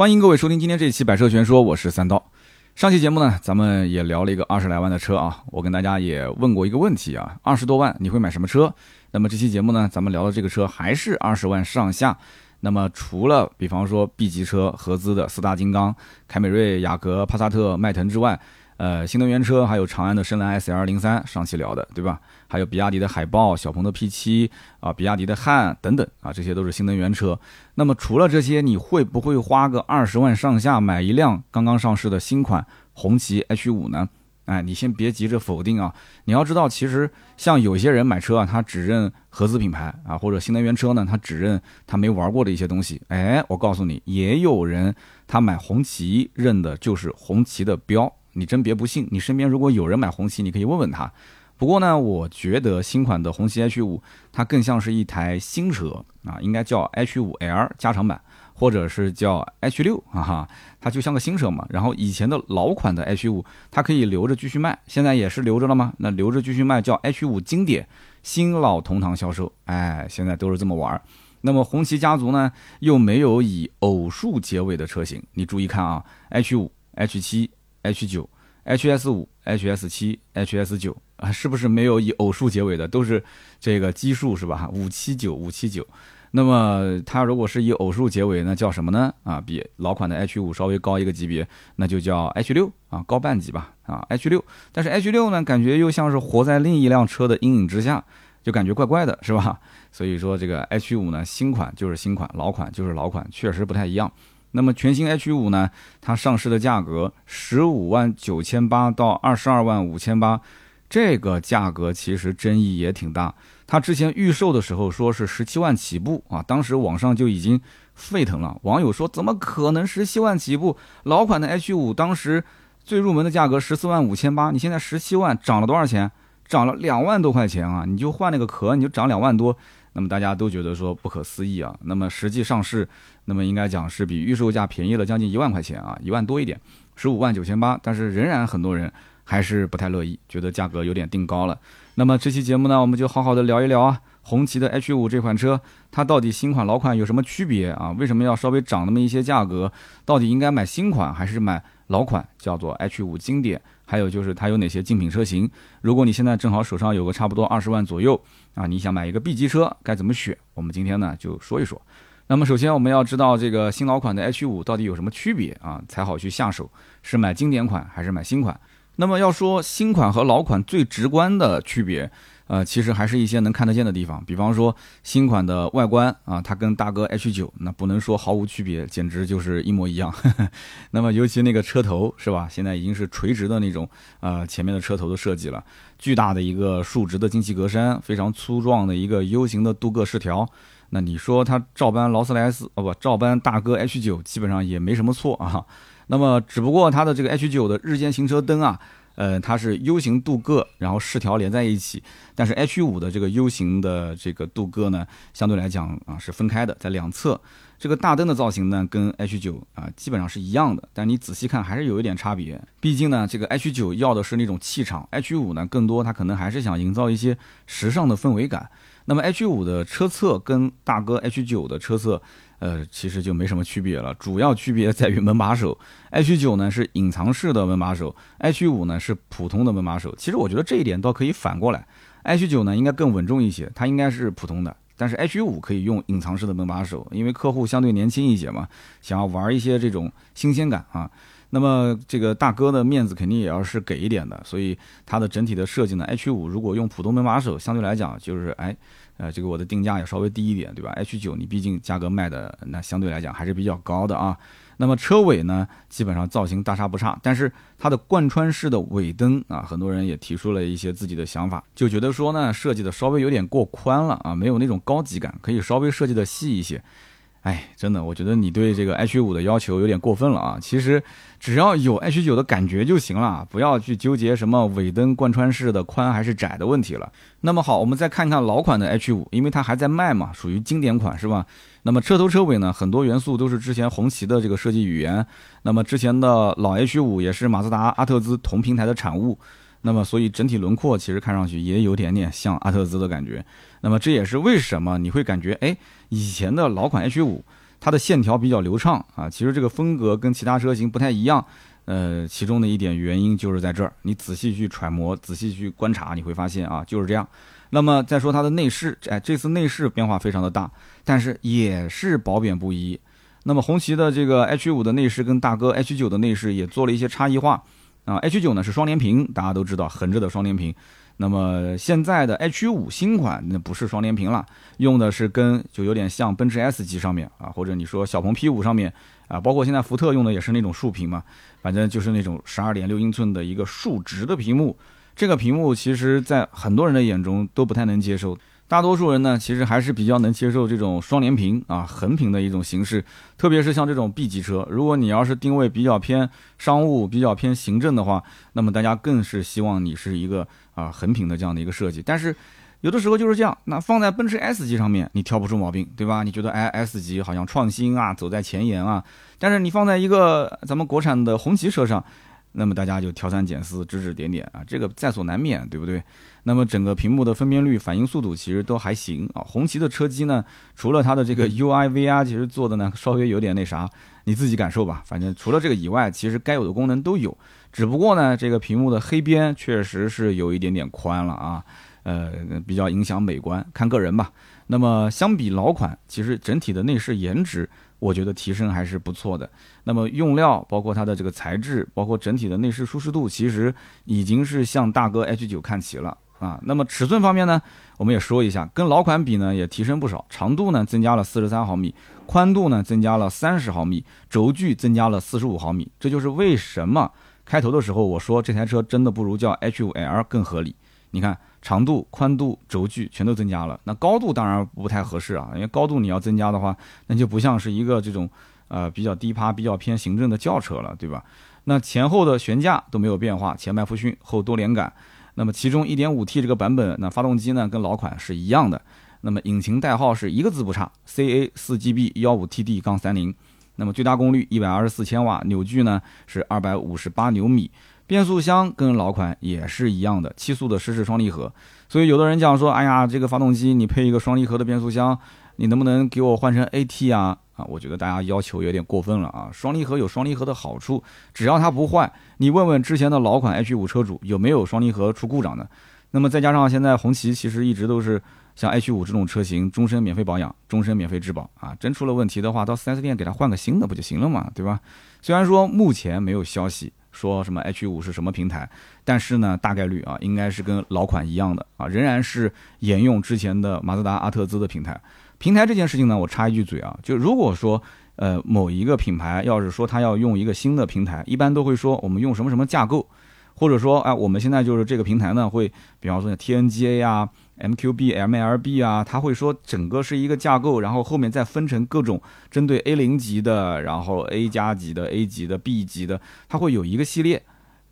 欢迎各位收听今天这一期《百车全说》，我是三刀。上期节目呢，咱们也聊了一个二十来万的车啊，我跟大家也问过一个问题啊，二十多万你会买什么车？那么这期节目呢，咱们聊的这个车还是二十万上下。那么除了比方说 B 级车合资的四大金刚，凯美瑞、雅阁、帕萨特、迈腾之外，呃，新能源车还有长安的深蓝 S L 零三，上期聊的对吧？还有比亚迪的海豹、小鹏的 P 七啊，比亚迪的汉等等啊，这些都是新能源车。那么除了这些，你会不会花个二十万上下买一辆刚刚上市的新款红旗 H 五呢？哎，你先别急着否定啊！你要知道，其实像有些人买车啊，他只认合资品牌啊，或者新能源车呢，他只认他没玩过的一些东西。哎，我告诉你，也有人他买红旗认的就是红旗的标。你真别不信，你身边如果有人买红旗，你可以问问他。不过呢，我觉得新款的红旗 H 五它更像是一台新车啊，应该叫 H 五 L 加长版，或者是叫 H 六哈哈，它就像个新车嘛。然后以前的老款的 H 五，它可以留着继续卖，现在也是留着了吗？那留着继续卖叫 H 五经典，新老同堂销售，哎，现在都是这么玩。那么红旗家族呢，又没有以偶数结尾的车型，你注意看啊，H 五、H 七。H 九、HS 五、HS 七、HS 九啊，是不是没有以偶数结尾的？都是这个奇数是吧？五七九、五七九。那么它如果是以偶数结尾，那叫什么呢？啊，比老款的 H 五稍微高一个级别，那就叫 H 六啊，高半级吧啊，H 六。但是 H 六呢，感觉又像是活在另一辆车的阴影之下，就感觉怪怪的，是吧？所以说这个 H 五呢，新款就是新款，老款就是老款，确实不太一样。那么全新 H 五呢？它上市的价格十五万九千八到二十二万五千八，这个价格其实争议也挺大。它之前预售的时候说是十七万起步啊，当时网上就已经沸腾了。网友说怎么可能十七万起步？老款的 H 五当时最入门的价格十四万五千八，你现在十七万涨了多少钱？涨了两万多块钱啊！你就换那个壳，你就涨两万多。那么大家都觉得说不可思议啊，那么实际上市，那么应该讲是比预售价便宜了将近一万块钱啊，一万多一点，十五万九千八，但是仍然很多人还是不太乐意，觉得价格有点定高了。那么这期节目呢，我们就好好的聊一聊啊，红旗的 H 五这款车，它到底新款老款有什么区别啊？为什么要稍微涨那么一些价格？到底应该买新款还是买老款？叫做 H 五经典。还有就是它有哪些竞品车型？如果你现在正好手上有个差不多二十万左右啊，你想买一个 B 级车，该怎么选？我们今天呢就说一说。那么首先我们要知道这个新老款的 H 五到底有什么区别啊，才好去下手，是买经典款还是买新款？那么要说新款和老款最直观的区别。呃，其实还是一些能看得见的地方，比方说新款的外观啊，它跟大哥 H 九那不能说毫无区别，简直就是一模一样。那么尤其那个车头是吧，现在已经是垂直的那种，呃，前面的车头的设计了，巨大的一个竖直的进气格栅，非常粗壮的一个 U 型的镀铬饰条。那你说它照搬劳斯莱斯哦不，照搬大哥 H 九基本上也没什么错啊。那么只不过它的这个 H 九的日间行车灯啊。呃，它是 U 型镀铬，然后饰条连在一起。但是 H 五的这个 U 型的这个镀铬呢，相对来讲啊是分开的，在两侧。这个大灯的造型呢，跟 H 九啊基本上是一样的，但你仔细看还是有一点差别。毕竟呢，这个 H 九要的是那种气场，H 五呢更多它可能还是想营造一些时尚的氛围感。那么 H 五的车侧跟大哥 H 九的车侧。呃，其实就没什么区别了，主要区别在于门把手，H 九呢是隐藏式的门把手，H 五呢是普通的门把手。其实我觉得这一点倒可以反过来，H 九呢应该更稳重一些，它应该是普通的，但是 H 五可以用隐藏式的门把手，因为客户相对年轻一些嘛，想要玩一些这种新鲜感啊。那么这个大哥的面子肯定也要是给一点的，所以它的整体的设计呢，H 五如果用普通门把手，相对来讲就是哎。呃，这个我的定价也稍微低一点，对吧？H 九你毕竟价格卖的那相对来讲还是比较高的啊。那么车尾呢，基本上造型大差不差，但是它的贯穿式的尾灯啊，很多人也提出了一些自己的想法，就觉得说呢，设计的稍微有点过宽了啊，没有那种高级感，可以稍微设计的细一些。哎，真的，我觉得你对这个 H 五的要求有点过分了啊！其实只要有 H 九的感觉就行了，不要去纠结什么尾灯贯穿式的宽还是窄的问题了。那么好，我们再看看老款的 H 五，因为它还在卖嘛，属于经典款是吧？那么车头车尾呢，很多元素都是之前红旗的这个设计语言。那么之前的老 H 五也是马自达、阿特兹同平台的产物。那么，所以整体轮廓其实看上去也有点点像阿特兹的感觉。那么这也是为什么你会感觉，哎，以前的老款 H 五它的线条比较流畅啊。其实这个风格跟其他车型不太一样，呃，其中的一点原因就是在这儿。你仔细去揣摩，仔细去观察，你会发现啊，就是这样。那么再说它的内饰，哎，这次内饰变化非常的大，但是也是褒贬不一。那么红旗的这个 H 五的内饰跟大哥 H 九的内饰也做了一些差异化啊。H 九呢是双联屏，大家都知道横着的双联屏。那么现在的 H 五新款那不是双联屏了，用的是跟就有点像奔驰 S 级上面啊，或者你说小鹏 P 五上面啊，包括现在福特用的也是那种竖屏嘛，反正就是那种十二点六英寸的一个竖直的屏幕。这个屏幕其实，在很多人的眼中都不太能接受。大多数人呢，其实还是比较能接受这种双联屏啊、横屏的一种形式。特别是像这种 B 级车，如果你要是定位比较偏商务、比较偏行政的话，那么大家更是希望你是一个啊横屏的这样的一个设计。但是有的时候就是这样，那放在奔驰 S 级上面，你挑不出毛病，对吧？你觉得哎 S 级好像创新啊，走在前沿啊。但是你放在一个咱们国产的红旗车上。那么大家就挑三拣四、指指点点啊，这个在所难免，对不对？那么整个屏幕的分辨率、反应速度其实都还行啊。红旗的车机呢，除了它的这个 UI、VR，其实做的呢稍微有点那啥，你自己感受吧。反正除了这个以外，其实该有的功能都有。只不过呢，这个屏幕的黑边确实是有一点点宽了啊，呃，比较影响美观，看个人吧。那么相比老款，其实整体的内饰颜值。我觉得提升还是不错的。那么用料，包括它的这个材质，包括整体的内饰舒适度，其实已经是向大哥 H 九看齐了啊。那么尺寸方面呢，我们也说一下，跟老款比呢也提升不少。长度呢增加了四十三毫米，宽度呢增加了三十毫米，轴距增加了四十五毫米。这就是为什么开头的时候我说这台车真的不如叫 H 五 L 更合理。你看。长度、宽度、轴距全都增加了，那高度当然不太合适啊，因为高度你要增加的话，那就不像是一个这种呃比较低趴、比较偏行政的轿车了，对吧？那前后的悬架都没有变化，前麦弗逊后多连杆。那么其中 1.5T 这个版本，那发动机呢跟老款是一样的。那么引擎代号是一个字不差，CA4GB15TD-30。那么最大功率124千瓦，扭矩呢是258牛米。变速箱跟老款也是一样的，七速的湿式双离合。所以有的人讲说，哎呀，这个发动机你配一个双离合的变速箱，你能不能给我换成 AT 啊？啊，我觉得大家要求有点过分了啊！双离合有双离合的好处，只要它不坏，你问问之前的老款 H5 车主有没有双离合出故障的。那么再加上现在红旗其实一直都是像 H5 这种车型，终身免费保养，终身免费质保啊！真出了问题的话，到 4S 店给他换个新的不就行了嘛，对吧？虽然说目前没有消息。说什么 H 五是什么平台？但是呢，大概率啊，应该是跟老款一样的啊，仍然是沿用之前的马自达阿特兹的平台。平台这件事情呢，我插一句嘴啊，就如果说呃某一个品牌要是说他要用一个新的平台，一般都会说我们用什么什么架构，或者说哎我们现在就是这个平台呢会，比方说 TNGA 呀。MQB、MLB 啊，他会说整个是一个架构，然后后面再分成各种针对 A 零级的，然后 A 加级的、A 级的、B 级的，它会有一个系列。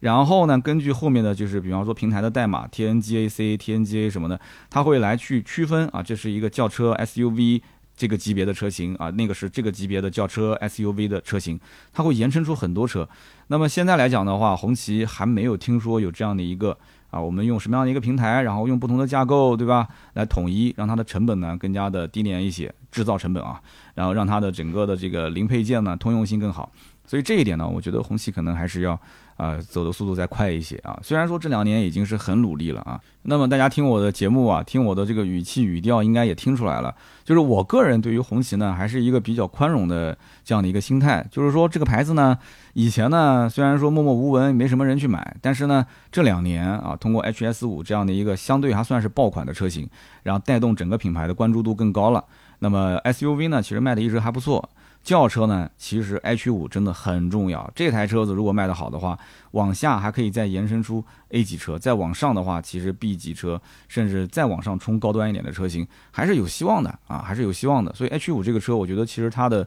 然后呢，根据后面的就是比方说平台的代码 TNGA-C、TNGA 什么的，它会来去区分啊，这是一个轿车 SUV 这个级别的车型啊，那个是这个级别的轿车 SUV 的车型，它会延伸出很多车。那么现在来讲的话，红旗还没有听说有这样的一个。啊，我们用什么样的一个平台，然后用不同的架构，对吧？来统一，让它的成本呢更加的低廉一些，制造成本啊，然后让它的整个的这个零配件呢通用性更好。所以这一点呢，我觉得红旗可能还是要。啊，走的速度再快一些啊！虽然说这两年已经是很努力了啊，那么大家听我的节目啊，听我的这个语气语调，应该也听出来了。就是我个人对于红旗呢，还是一个比较宽容的这样的一个心态。就是说这个牌子呢，以前呢虽然说默默无闻，没什么人去买，但是呢这两年啊，通过 HS 五这样的一个相对还算是爆款的车型，然后带动整个品牌的关注度更高了。那么 SUV 呢，其实卖的一直还不错。轿车呢，其实 H 五真的很重要。这台车子如果卖得好的话，往下还可以再延伸出 A 级车，再往上的话，其实 B 级车，甚至再往上冲高端一点的车型，还是有希望的啊，还是有希望的。所以 H 五这个车，我觉得其实它的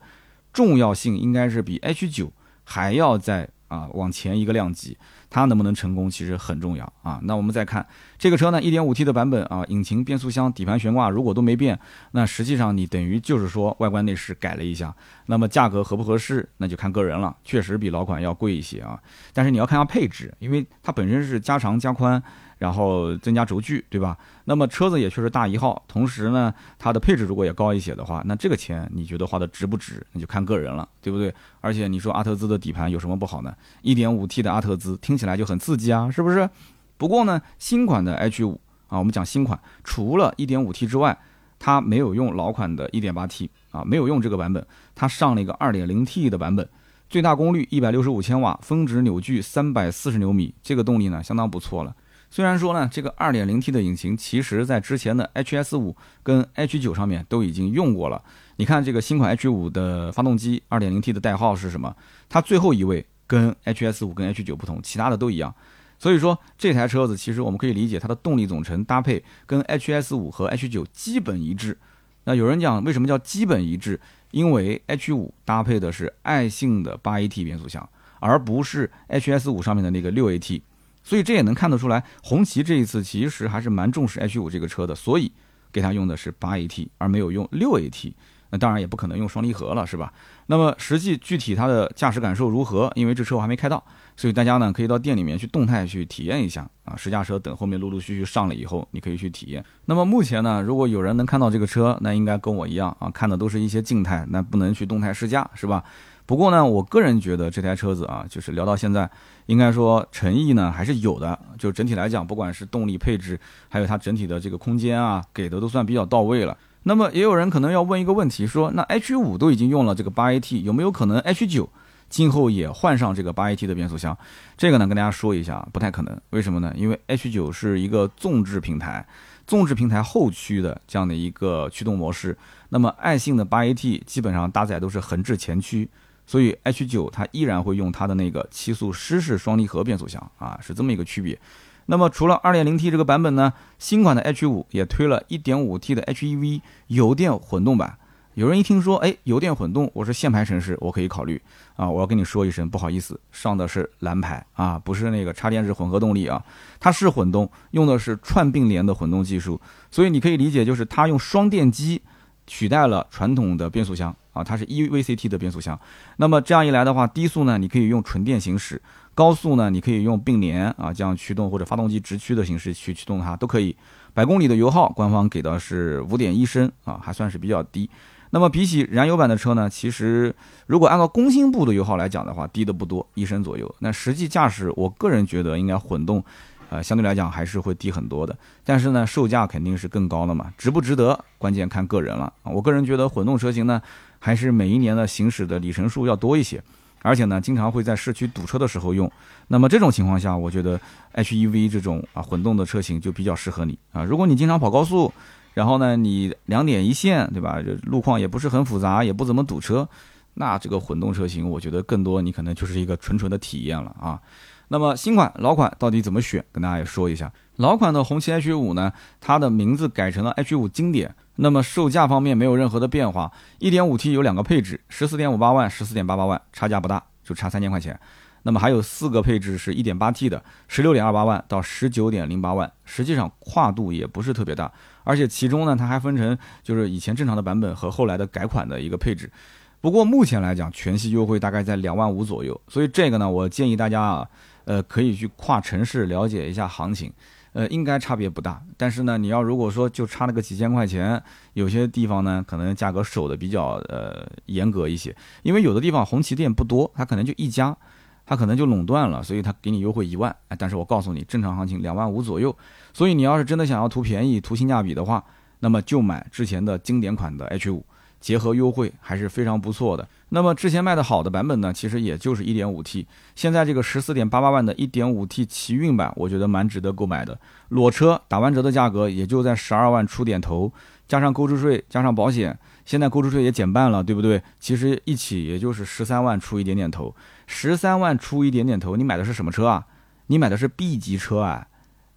重要性应该是比 H 九还要再啊往前一个量级。它能不能成功其实很重要啊。那我们再看这个车呢，1.5T 的版本啊，引擎、变速箱、底盘悬挂如果都没变，那实际上你等于就是说外观内饰改了一下。那么价格合不合适，那就看个人了，确实比老款要贵一些啊。但是你要看下配置，因为它本身是加长加宽。然后增加轴距，对吧？那么车子也确实大一号，同时呢，它的配置如果也高一些的话，那这个钱你觉得花的值不值？那就看个人了，对不对？而且你说阿特兹的底盘有什么不好呢？1.5T 的阿特兹听起来就很刺激啊，是不是？不过呢，新款的 H5 啊，我们讲新款，除了 1.5T 之外，它没有用老款的 1.8T 啊，没有用这个版本，它上了一个 2.0T 的版本，最大功率165千瓦，峰值扭矩340牛米，这个动力呢相当不错了。虽然说呢，这个 2.0T 的引擎，其实在之前的 HS5 跟 H9 上面都已经用过了。你看这个新款 H5 的发动机，2.0T 的代号是什么？它最后一位跟 HS5 跟 H9 不同，其他的都一样。所以说这台车子其实我们可以理解它的动力总成搭配跟 HS5 和 H9 基本一致。那有人讲为什么叫基本一致？因为 H5 搭配的是爱信的 8AT 变速箱，而不是 HS5 上面的那个 6AT。所以这也能看得出来，红旗这一次其实还是蛮重视 H5 这个车的，所以给他用的是八 AT，而没有用六 AT。那当然也不可能用双离合了，是吧？那么实际具体它的驾驶感受如何？因为这车我还没开到，所以大家呢可以到店里面去动态去体验一下啊。试驾车等后面陆陆续续上了以后，你可以去体验。那么目前呢，如果有人能看到这个车，那应该跟我一样啊，看的都是一些静态，那不能去动态试驾，是吧？不过呢，我个人觉得这台车子啊，就是聊到现在，应该说诚意呢还是有的。就整体来讲，不管是动力配置，还有它整体的这个空间啊，给的都算比较到位了。那么也有人可能要问一个问题，说那 H 五都已经用了这个八 AT，有没有可能 H 九今后也换上这个八 AT 的变速箱？这个呢跟大家说一下，不太可能。为什么呢？因为 H 九是一个纵置平台，纵置平台后驱的这样的一个驱动模式。那么爱信的八 AT 基本上搭载都是横置前驱。所以 H 九它依然会用它的那个七速湿式双离合变速箱啊，是这么一个区别。那么除了 2.0T 这个版本呢，新款的 H 五也推了 1.5T 的 HEV 油电混动版。有人一听说，哎，油电混动，我是限牌城市，我可以考虑啊。我要跟你说一声，不好意思，上的是蓝牌啊，不是那个插电式混合动力啊，它是混动，用的是串并联的混动技术，所以你可以理解就是它用双电机取代了传统的变速箱。啊，它是 eVCT 的变速箱，那么这样一来的话，低速呢你可以用纯电行驶，高速呢你可以用并联啊这样驱动或者发动机直驱的形式去驱动它都可以。百公里的油耗，官方给的是五点一升啊，还算是比较低。那么比起燃油版的车呢，其实如果按照工信部的油耗来讲的话，低的不多，一升左右。那实际驾驶，我个人觉得应该混动。呃，相对来讲还是会低很多的，但是呢，售价肯定是更高的嘛，值不值得，关键看个人了啊。我个人觉得混动车型呢，还是每一年的行驶的里程数要多一些，而且呢，经常会在市区堵车的时候用。那么这种情况下，我觉得 HEV 这种啊混动的车型就比较适合你啊。如果你经常跑高速，然后呢，你两点一线，对吧？路况也不是很复杂，也不怎么堵车，那这个混动车型，我觉得更多你可能就是一个纯纯的体验了啊。那么新款、老款到底怎么选？跟大家也说一下。老款的红旗 H 五呢，它的名字改成了 H 五经典。那么售价方面没有任何的变化。1.5T 有两个配置，十四点五八万、十四点八八万，差价不大，就差三千块钱。那么还有四个配置是 1.8T 的，十六点二八万到十九点零八万，实际上跨度也不是特别大。而且其中呢，它还分成就是以前正常的版本和后来的改款的一个配置。不过目前来讲，全系优惠大概在两万五左右。所以这个呢，我建议大家啊。呃，可以去跨城市了解一下行情，呃，应该差别不大。但是呢，你要如果说就差那个几千块钱，有些地方呢可能价格守的比较呃严格一些，因为有的地方红旗店不多，它可能就一家，它可能就垄断了，所以它给你优惠一万。但是我告诉你，正常行情两万五左右。所以你要是真的想要图便宜、图性价比的话，那么就买之前的经典款的 H 五。结合优惠还是非常不错的。那么之前卖的好的版本呢，其实也就是 1.5T。现在这个14.88万的 1.5T 奇骏版，我觉得蛮值得购买的。裸车打完折的价格也就在12万出点头，加上购置税，加上保险，现在购置税也减半了，对不对？其实一起也就是13万出一点点头。13万出一点点头，你买的是什么车啊？你买的是 B 级车啊，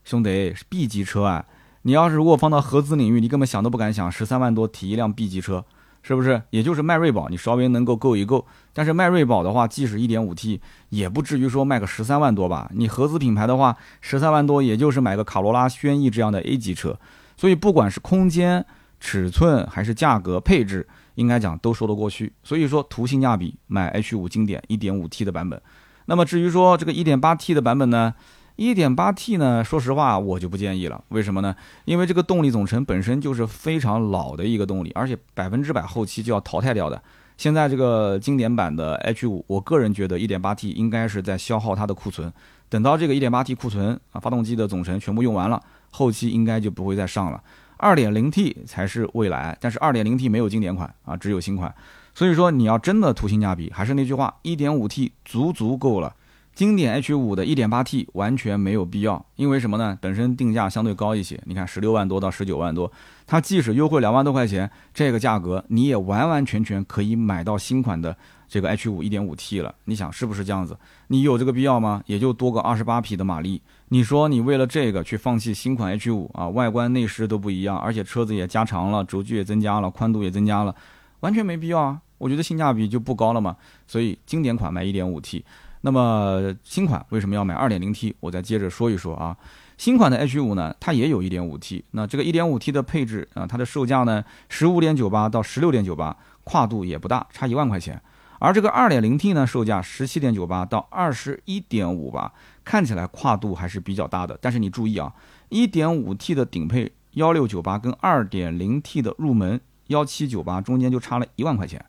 兄弟，是 B 级车啊！你要是如果放到合资领域，你根本想都不敢想，十三万多提一辆 B 级车。是不是？也就是迈锐宝，你稍微能够够一够。但是迈锐宝的话，即使 1.5T，也不至于说卖个十三万多吧？你合资品牌的话，十三万多，也就是买个卡罗拉、轩逸这样的 A 级车。所以不管是空间、尺寸还是价格、配置，应该讲都说得过去。所以说图性价比，买 H5 经典 1.5T 的版本。那么至于说这个 1.8T 的版本呢？1.8T 呢，说实话我就不建议了。为什么呢？因为这个动力总成本身就是非常老的一个动力，而且百分之百后期就要淘汰掉的。现在这个经典版的 H5，我个人觉得 1.8T 应该是在消耗它的库存。等到这个 1.8T 库存啊，发动机的总成全部用完了，后期应该就不会再上了。2.0T 才是未来，但是 2.0T 没有经典款啊，只有新款。所以说你要真的图性价比，还是那句话，1.5T 足足够了。经典 H 五的 1.8T 完全没有必要，因为什么呢？本身定价相对高一些，你看十六万多到十九万多，它即使优惠两万多块钱，这个价格你也完完全全可以买到新款的这个 H 五 1.5T 了。你想是不是这样子？你有这个必要吗？也就多个二十八匹的马力，你说你为了这个去放弃新款 H 五啊？外观内饰都不一样，而且车子也加长了，轴距也增加了，宽度也增加了，完全没必要啊！我觉得性价比就不高了嘛。所以经典款买 1.5T。那么新款为什么要买 2.0T？我再接着说一说啊。新款的 H5 呢，它也有 1.5T。那这个 1.5T 的配置啊，它的售价呢，十五点九八到十六点九八，跨度也不大，差一万块钱。而这个 2.0T 呢，售价十七点九八到二十一点五八，看起来跨度还是比较大的。但是你注意啊，1.5T 的顶配幺六九八跟 2.0T 的入门幺七九八中间就差了一万块钱。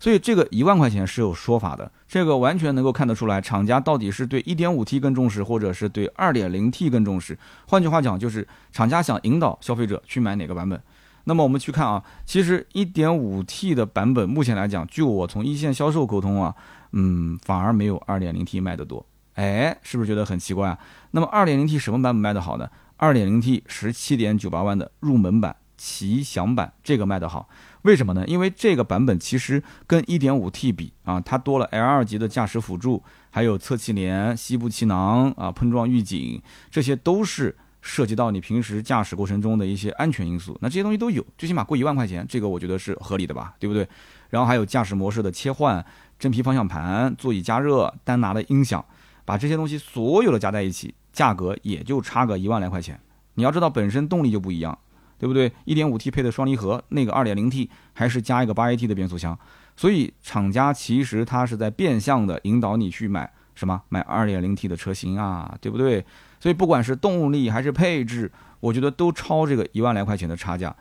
所以这个一万块钱是有说法的，这个完全能够看得出来，厂家到底是对 1.5T 更重视，或者是对 2.0T 更重视。换句话讲，就是厂家想引导消费者去买哪个版本。那么我们去看啊，其实 1.5T 的版本目前来讲，据我从一线销售沟通啊，嗯，反而没有 2.0T 卖得多。哎，是不是觉得很奇怪啊？那么 2.0T 什么版本卖得好呢？2.0T 17.98万的入门版、奇享版，这个卖得好。为什么呢？因为这个版本其实跟 1.5T 比啊，它多了 L2 级的驾驶辅助，还有侧气帘、膝部气囊啊、碰撞预警，这些都是涉及到你平时驾驶过程中的一些安全因素。那这些东西都有，最起码贵一万块钱，这个我觉得是合理的吧，对不对？然后还有驾驶模式的切换、真皮方向盘、座椅加热、丹拿的音响，把这些东西所有的加在一起，价格也就差个一万来块钱。你要知道，本身动力就不一样。对不对一点五 T 配的双离合，那个二点零 T 还是加一个八 AT 的变速箱，所以厂家其实它是在变相的引导你去买什么？买二点零 T 的车型啊，对不对？所以不管是动力还是配置，我觉得都超这个一万来块钱的差价，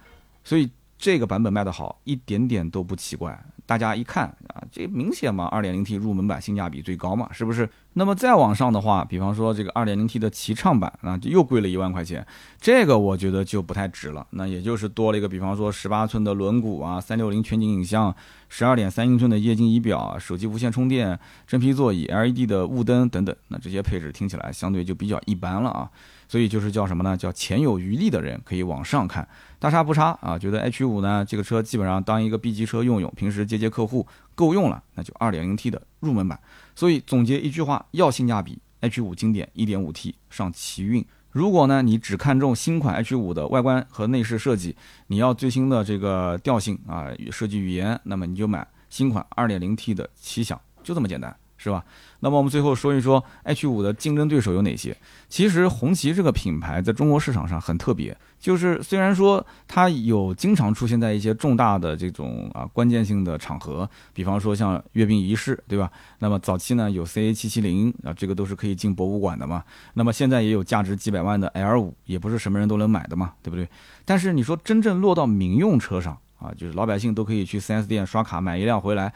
所以这个版本卖得好，一点点都不奇怪。大家一看啊，这明显嘛，2.0T 入门版性价比最高嘛，是不是？那么再往上的话，比方说这个 2.0T 的奇畅版啊，就又贵了一万块钱，这个我觉得就不太值了。那也就是多了一个，比方说18寸的轮毂啊，360全景影像，12.3英寸的液晶仪表，手机无线充电，真皮座椅，LED 的雾灯等等。那这些配置听起来相对就比较一般了啊。所以就是叫什么呢？叫钱有余力的人可以往上看，大差不差啊。觉得 H 五呢这个车基本上当一个 B 级车用用，平时接接客户够用了，那就 2.0T 的入门版。所以总结一句话，要性价比，H 五经典 1.5T 上奇骏。如果呢你只看重新款 H 五的外观和内饰设计，你要最新的这个调性啊设计语言，那么你就买新款 2.0T 的奇享，就这么简单。是吧？那么我们最后说一说 H 五的竞争对手有哪些？其实红旗这个品牌在中国市场上很特别，就是虽然说它有经常出现在一些重大的这种啊关键性的场合，比方说像阅兵仪式，对吧？那么早期呢有 CA 七七零啊，这个都是可以进博物馆的嘛。那么现在也有价值几百万的 L 五，也不是什么人都能买的嘛，对不对？但是你说真正落到民用车上啊，就是老百姓都可以去 4S 店刷卡买一辆回来。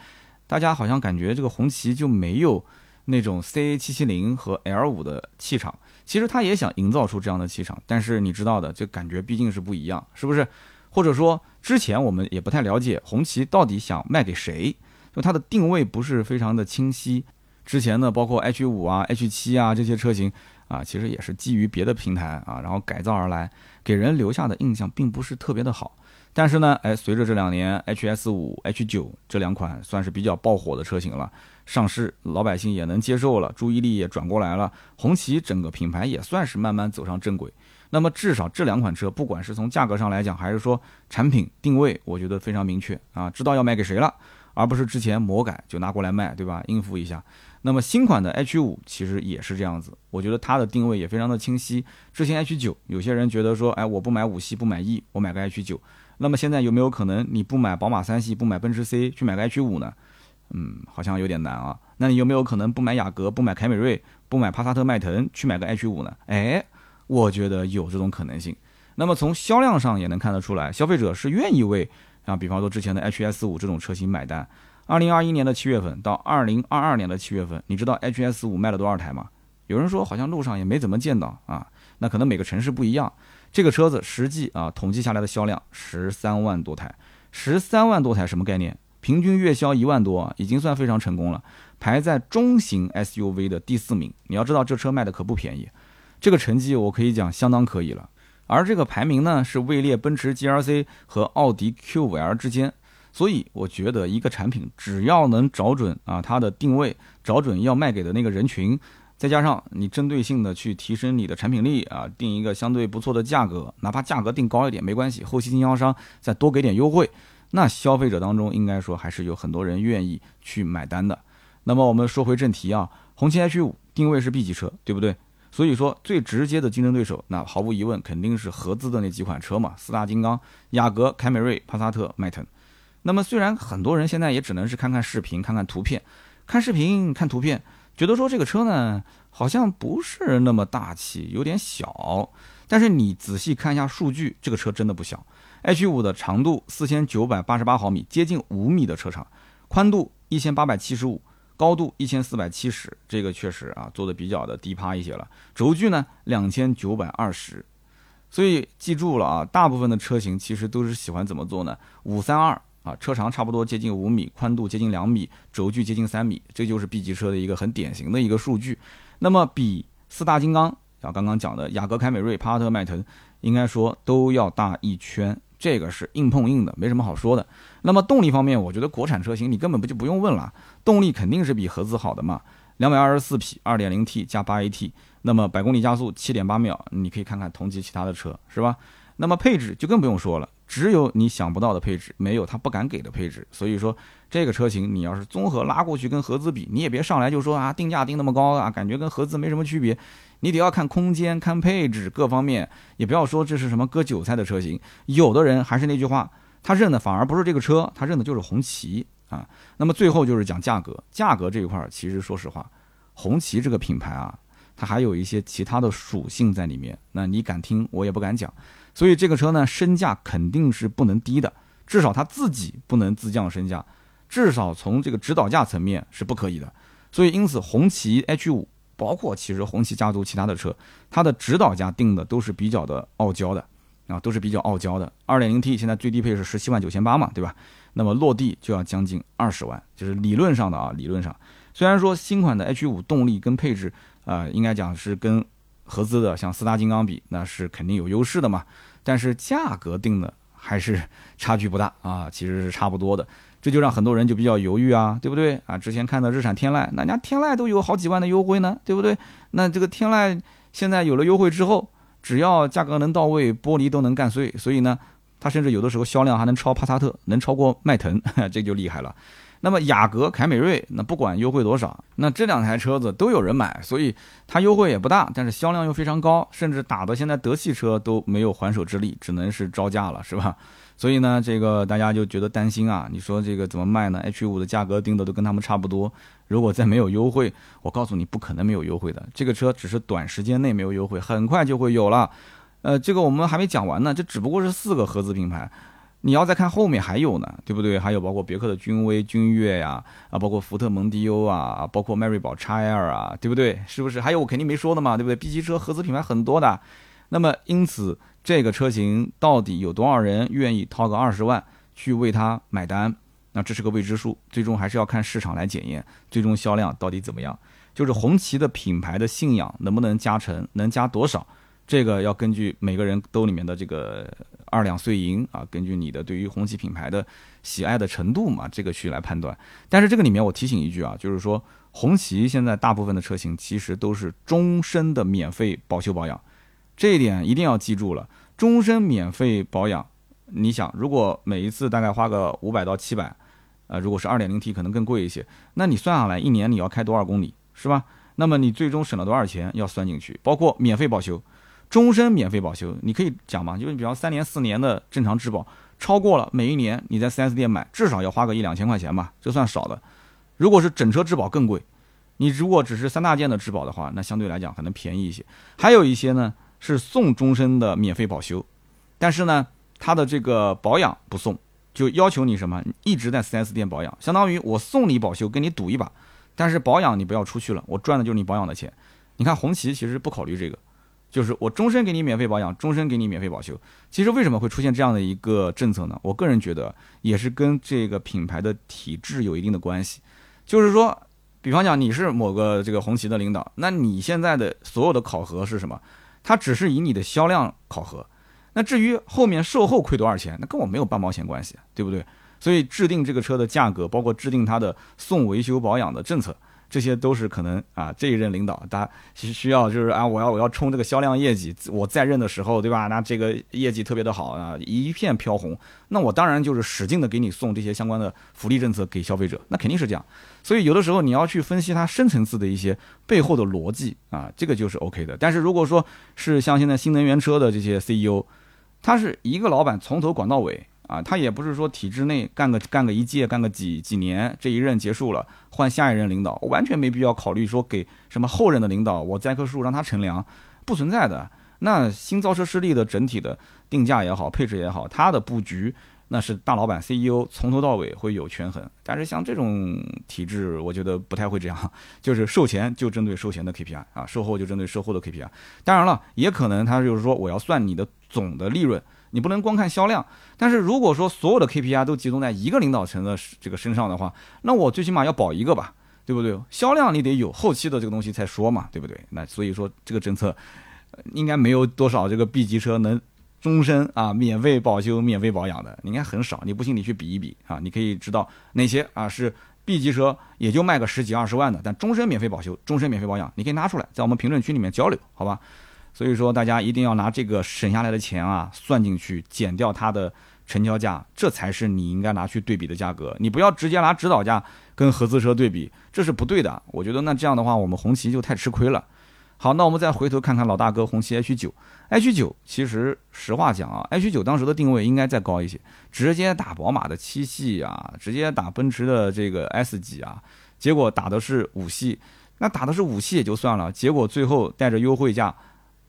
大家好像感觉这个红旗就没有那种 CA 七七零和 L 五的气场，其实他也想营造出这样的气场，但是你知道的，这感觉毕竟是不一样，是不是？或者说之前我们也不太了解红旗到底想卖给谁，就它的定位不是非常的清晰。之前呢，包括 H 五啊、H 七啊这些车型啊，其实也是基于别的平台啊，然后改造而来，给人留下的印象并不是特别的好。但是呢，哎，随着这两年 H S 五、H 九这两款算是比较爆火的车型了上市，老百姓也能接受了，注意力也转过来了，红旗整个品牌也算是慢慢走上正轨。那么至少这两款车，不管是从价格上来讲，还是说产品定位，我觉得非常明确啊，知道要卖给谁了，而不是之前魔改就拿过来卖，对吧？应付一下。那么新款的 H 五其实也是这样子，我觉得它的定位也非常的清晰。之前 H 九有些人觉得说，哎，我不买五系不买 E，我买个 H 九。那么现在有没有可能你不买宝马三系不买奔驰 C 去买个 H 五呢？嗯，好像有点难啊。那你有没有可能不买雅阁不买凯美瑞不买帕萨特迈腾去买个 H 五呢？哎，我觉得有这种可能性。那么从销量上也能看得出来，消费者是愿意为啊，比方说之前的 H S 五这种车型买单。二零二一年的七月份到二零二二年的七月份，你知道 H S 五卖了多少台吗？有人说好像路上也没怎么见到啊，那可能每个城市不一样。这个车子实际啊统计下来的销量十三万多台，十三万多台什么概念？平均月销一万多，已经算非常成功了，排在中型 S U V 的第四名。你要知道这车卖的可不便宜，这个成绩我可以讲相当可以了。而这个排名呢是位列奔驰 G R C 和奥迪 Q 五 L 之间。所以我觉得一个产品只要能找准啊它的定位，找准要卖给的那个人群，再加上你针对性的去提升你的产品力啊，定一个相对不错的价格，哪怕价格定高一点没关系，后期经销商再多给点优惠，那消费者当中应该说还是有很多人愿意去买单的。那么我们说回正题啊，红旗 H 五定位是 B 级车，对不对？所以说最直接的竞争对手，那毫无疑问肯定是合资的那几款车嘛，四大金刚、雅阁、凯美瑞、帕萨特、迈腾。那么虽然很多人现在也只能是看看视频、看看图片，看视频、看图片，觉得说这个车呢好像不是那么大气，有点小。但是你仔细看一下数据，这个车真的不小。H5 的长度四千九百八十八毫米，接近五米的车长，宽度一千八百七十五，高度一千四百七十，这个确实啊做的比较的低趴一些了。轴距呢两千九百二十，所以记住了啊，大部分的车型其实都是喜欢怎么做呢？五三二。啊，车长差不多接近五米，宽度接近两米，轴距接近三米，这就是 B 级车的一个很典型的一个数据。那么比四大金刚啊，刚刚讲的雅阁、凯美瑞、帕萨特、迈腾，应该说都要大一圈，这个是硬碰硬的，没什么好说的。那么动力方面，我觉得国产车型你根本不就不用问了，动力肯定是比合资好的嘛。两百二十四匹，二点零 T 加八 AT，那么百公里加速七点八秒，你可以看看同级其他的车，是吧？那么配置就更不用说了。只有你想不到的配置，没有他不敢给的配置。所以说，这个车型你要是综合拉过去跟合资比，你也别上来就说啊定价定那么高啊，感觉跟合资没什么区别。你得要看空间、看配置各方面，也不要说这是什么割韭菜的车型。有的人还是那句话，他认的反而不是这个车，他认的就是红旗啊。那么最后就是讲价格，价格这一块儿其实说实话，红旗这个品牌啊，它还有一些其他的属性在里面。那你敢听，我也不敢讲。所以这个车呢，身价肯定是不能低的，至少它自己不能自降身价，至少从这个指导价层面是不可以的。所以因此，红旗 H 五，包括其实红旗家族其他的车，它的指导价定的都是比较的傲娇的啊，都是比较傲娇的。二点零 T 现在最低配是十七万九千八嘛，对吧？那么落地就要将近二十万，就是理论上的啊，理论上，虽然说新款的 H 五动力跟配置啊，应该讲是跟。合资的像四大金刚比那是肯定有优势的嘛，但是价格定的还是差距不大 啊，其实是差不多的，这就让很多人就比较犹豫啊，对不对啊？之前看的日产天籁，那人家天籁都有好几万的优惠呢，对不对？那这个天籁现在有了优惠之后，只要价格能到位，玻璃都能干碎，所以呢，它甚至有的时候销量还能超帕萨特，能超过迈腾，这就厉害了。那么雅阁、凯美瑞，那不管优惠多少，那这两台车子都有人买，所以它优惠也不大，但是销量又非常高，甚至打的现在德系车都没有还手之力，只能是招架了，是吧？所以呢，这个大家就觉得担心啊，你说这个怎么卖呢？H 五的价格定的都跟他们差不多，如果再没有优惠，我告诉你不可能没有优惠的，这个车只是短时间内没有优惠，很快就会有了。呃，这个我们还没讲完呢，这只不过是四个合资品牌。你要再看后面还有呢，对不对？还有包括别克的君威、君越呀，啊，包括福特蒙迪欧啊，包括迈锐宝 XL 啊，对不对？是不是？还有我肯定没说的嘛，对不对？B 级车合资品牌很多的，那么因此这个车型到底有多少人愿意掏个二十万去为它买单？那这是个未知数，最终还是要看市场来检验，最终销量到底怎么样？就是红旗的品牌的信仰能不能加成，能加多少？这个要根据每个人兜里面的这个二两碎银啊，根据你的对于红旗品牌的喜爱的程度嘛，这个去来判断。但是这个里面我提醒一句啊，就是说红旗现在大部分的车型其实都是终身的免费保修保养，这一点一定要记住了，终身免费保养。你想，如果每一次大概花个五百到七百，呃，如果是二点零 T 可能更贵一些，那你算下来一年你要开多少公里，是吧？那么你最终省了多少钱要算进去，包括免费保修，终身免费保修，你可以讲嘛，就是比方三年四年的正常质保，超过了每一年你在 4S 店买至少要花个一两千块钱吧，这算少的。如果是整车质保更贵，你如果只是三大件的质保的话，那相对来讲可能便宜一些。还有一些呢是送终身的免费保修，但是呢。它的这个保养不送，就要求你什么，一直在 4S 店保养，相当于我送你保修，跟你赌一把，但是保养你不要出去了，我赚的就是你保养的钱。你看红旗其实不考虑这个，就是我终身给你免费保养，终身给你免费保修。其实为什么会出现这样的一个政策呢？我个人觉得也是跟这个品牌的体制有一定的关系。就是说，比方讲你是某个这个红旗的领导，那你现在的所有的考核是什么？它只是以你的销量考核。那至于后面售后亏多少钱，那跟我没有半毛钱关系，对不对？所以制定这个车的价格，包括制定它的送维修保养的政策，这些都是可能啊这一任领导他其实需要就是啊我要我要冲这个销量业绩，我在任的时候，对吧？那这个业绩特别的好啊，一片飘红，那我当然就是使劲的给你送这些相关的福利政策给消费者，那肯定是这样。所以有的时候你要去分析它深层次的一些背后的逻辑啊，这个就是 OK 的。但是如果说是像现在新能源车的这些 CEO，他是一个老板从头管到尾啊，他也不是说体制内干个干个一届干个几几年，这一任结束了换下一任领导，完全没必要考虑说给什么后任的领导我栽棵树让他乘凉，不存在的。那新造车势力的整体的定价也好，配置也好，它的布局那是大老板 CEO 从头到尾会有权衡。但是像这种体制，我觉得不太会这样，就是售前就针对售前的 KPI 啊，售后就针对售后的 KPI。当然了，也可能他就是说我要算你的。总的利润，你不能光看销量。但是如果说所有的 KPI 都集中在一个领导层的这个身上的话，那我最起码要保一个吧，对不对？销量你得有，后期的这个东西再说嘛，对不对？那所以说这个政策应该没有多少这个 B 级车能终身啊免费保修、免费保养的，应该很少。你不信你去比一比啊，你可以知道哪些啊是 B 级车也就卖个十几二十万的，但终身免费保修、终身免费保养，你可以拿出来在我们评论区里面交流，好吧？所以说，大家一定要拿这个省下来的钱啊算进去，减掉它的成交价，这才是你应该拿去对比的价格。你不要直接拿指导价跟合资车对比，这是不对的。我觉得那这样的话，我们红旗就太吃亏了。好，那我们再回头看看老大哥红旗 H 九，H 九其实实话讲啊，H 九当时的定位应该再高一些，直接打宝马的七系啊，直接打奔驰的这个 S 级啊，结果打的是五系，那打的是五系也就算了，结果最后带着优惠价。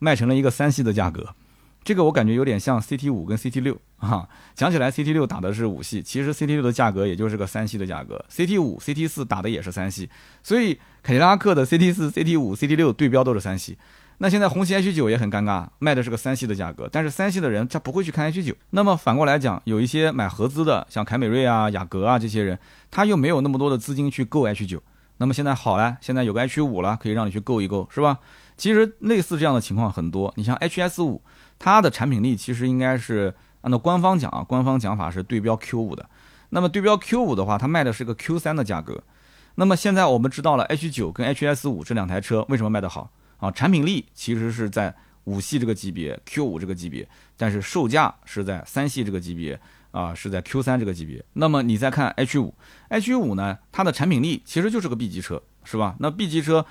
卖成了一个三系的价格，这个我感觉有点像 CT 五跟 CT 六啊。讲起来，CT 六打的是五系，其实 CT 六的价格也就是个三系的价格。CT 五、CT 四打的也是三系，所以凯迪拉克的 CT 四、CT 五、CT 六对标都是三系。那现在红旗 H 九也很尴尬，卖的是个三系的价格，但是三系的人他不会去看 H 九。那么反过来讲，有一些买合资的，像凯美瑞啊、雅阁啊这些人，他又没有那么多的资金去购 H 九。那么现在好了，现在有个 H 五了，可以让你去购一购，是吧？其实类似这样的情况很多，你像 HS 五，它的产品力其实应该是按照官方讲啊，官方讲法是对标 Q 五的。那么对标 Q 五的话，它卖的是个 Q 三的价格。那么现在我们知道了 H 九跟 HS 五这两台车为什么卖得好啊？产品力其实是在五系这个级别，Q 五这个级别，但是售价是在三系这个级别啊，是在 Q 三这个级别。那么你再看 H 五，H 五呢，它的产品力其实就是个 B 级车，是吧？那 B 级车。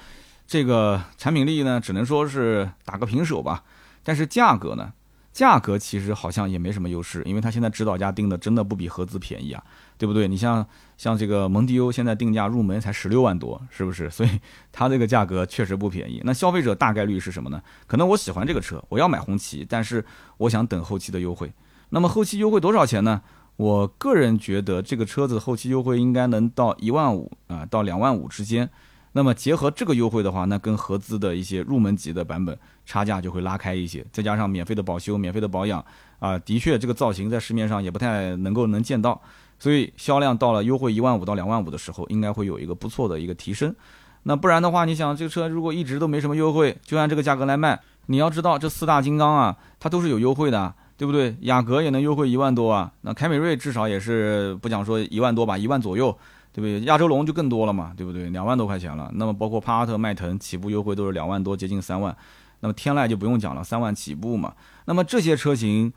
这个产品力呢，只能说是打个平手吧。但是价格呢，价格其实好像也没什么优势，因为它现在指导价定的真的不比合资便宜啊，对不对？你像像这个蒙迪欧现在定价入门才十六万多，是不是？所以它这个价格确实不便宜。那消费者大概率是什么呢？可能我喜欢这个车，我要买红旗，但是我想等后期的优惠。那么后期优惠多少钱呢？我个人觉得这个车子后期优惠应该能到一万五啊，到两万五之间。那么结合这个优惠的话，那跟合资的一些入门级的版本差价就会拉开一些，再加上免费的保修、免费的保养，啊，的确这个造型在市面上也不太能够能见到，所以销量到了优惠一万五到两万五的时候，应该会有一个不错的一个提升。那不然的话，你想这个车如果一直都没什么优惠，就按这个价格来卖，你要知道这四大金刚啊，它都是有优惠的，对不对？雅阁也能优惠一万多啊，那凯美瑞至少也是不讲说一万多吧，一万左右。对不对？亚洲龙就更多了嘛，对不对？两万多块钱了。那么包括帕萨特、迈腾起步优惠都是两万多，接近三万。那么天籁就不用讲了，三万起步嘛。那么这些车型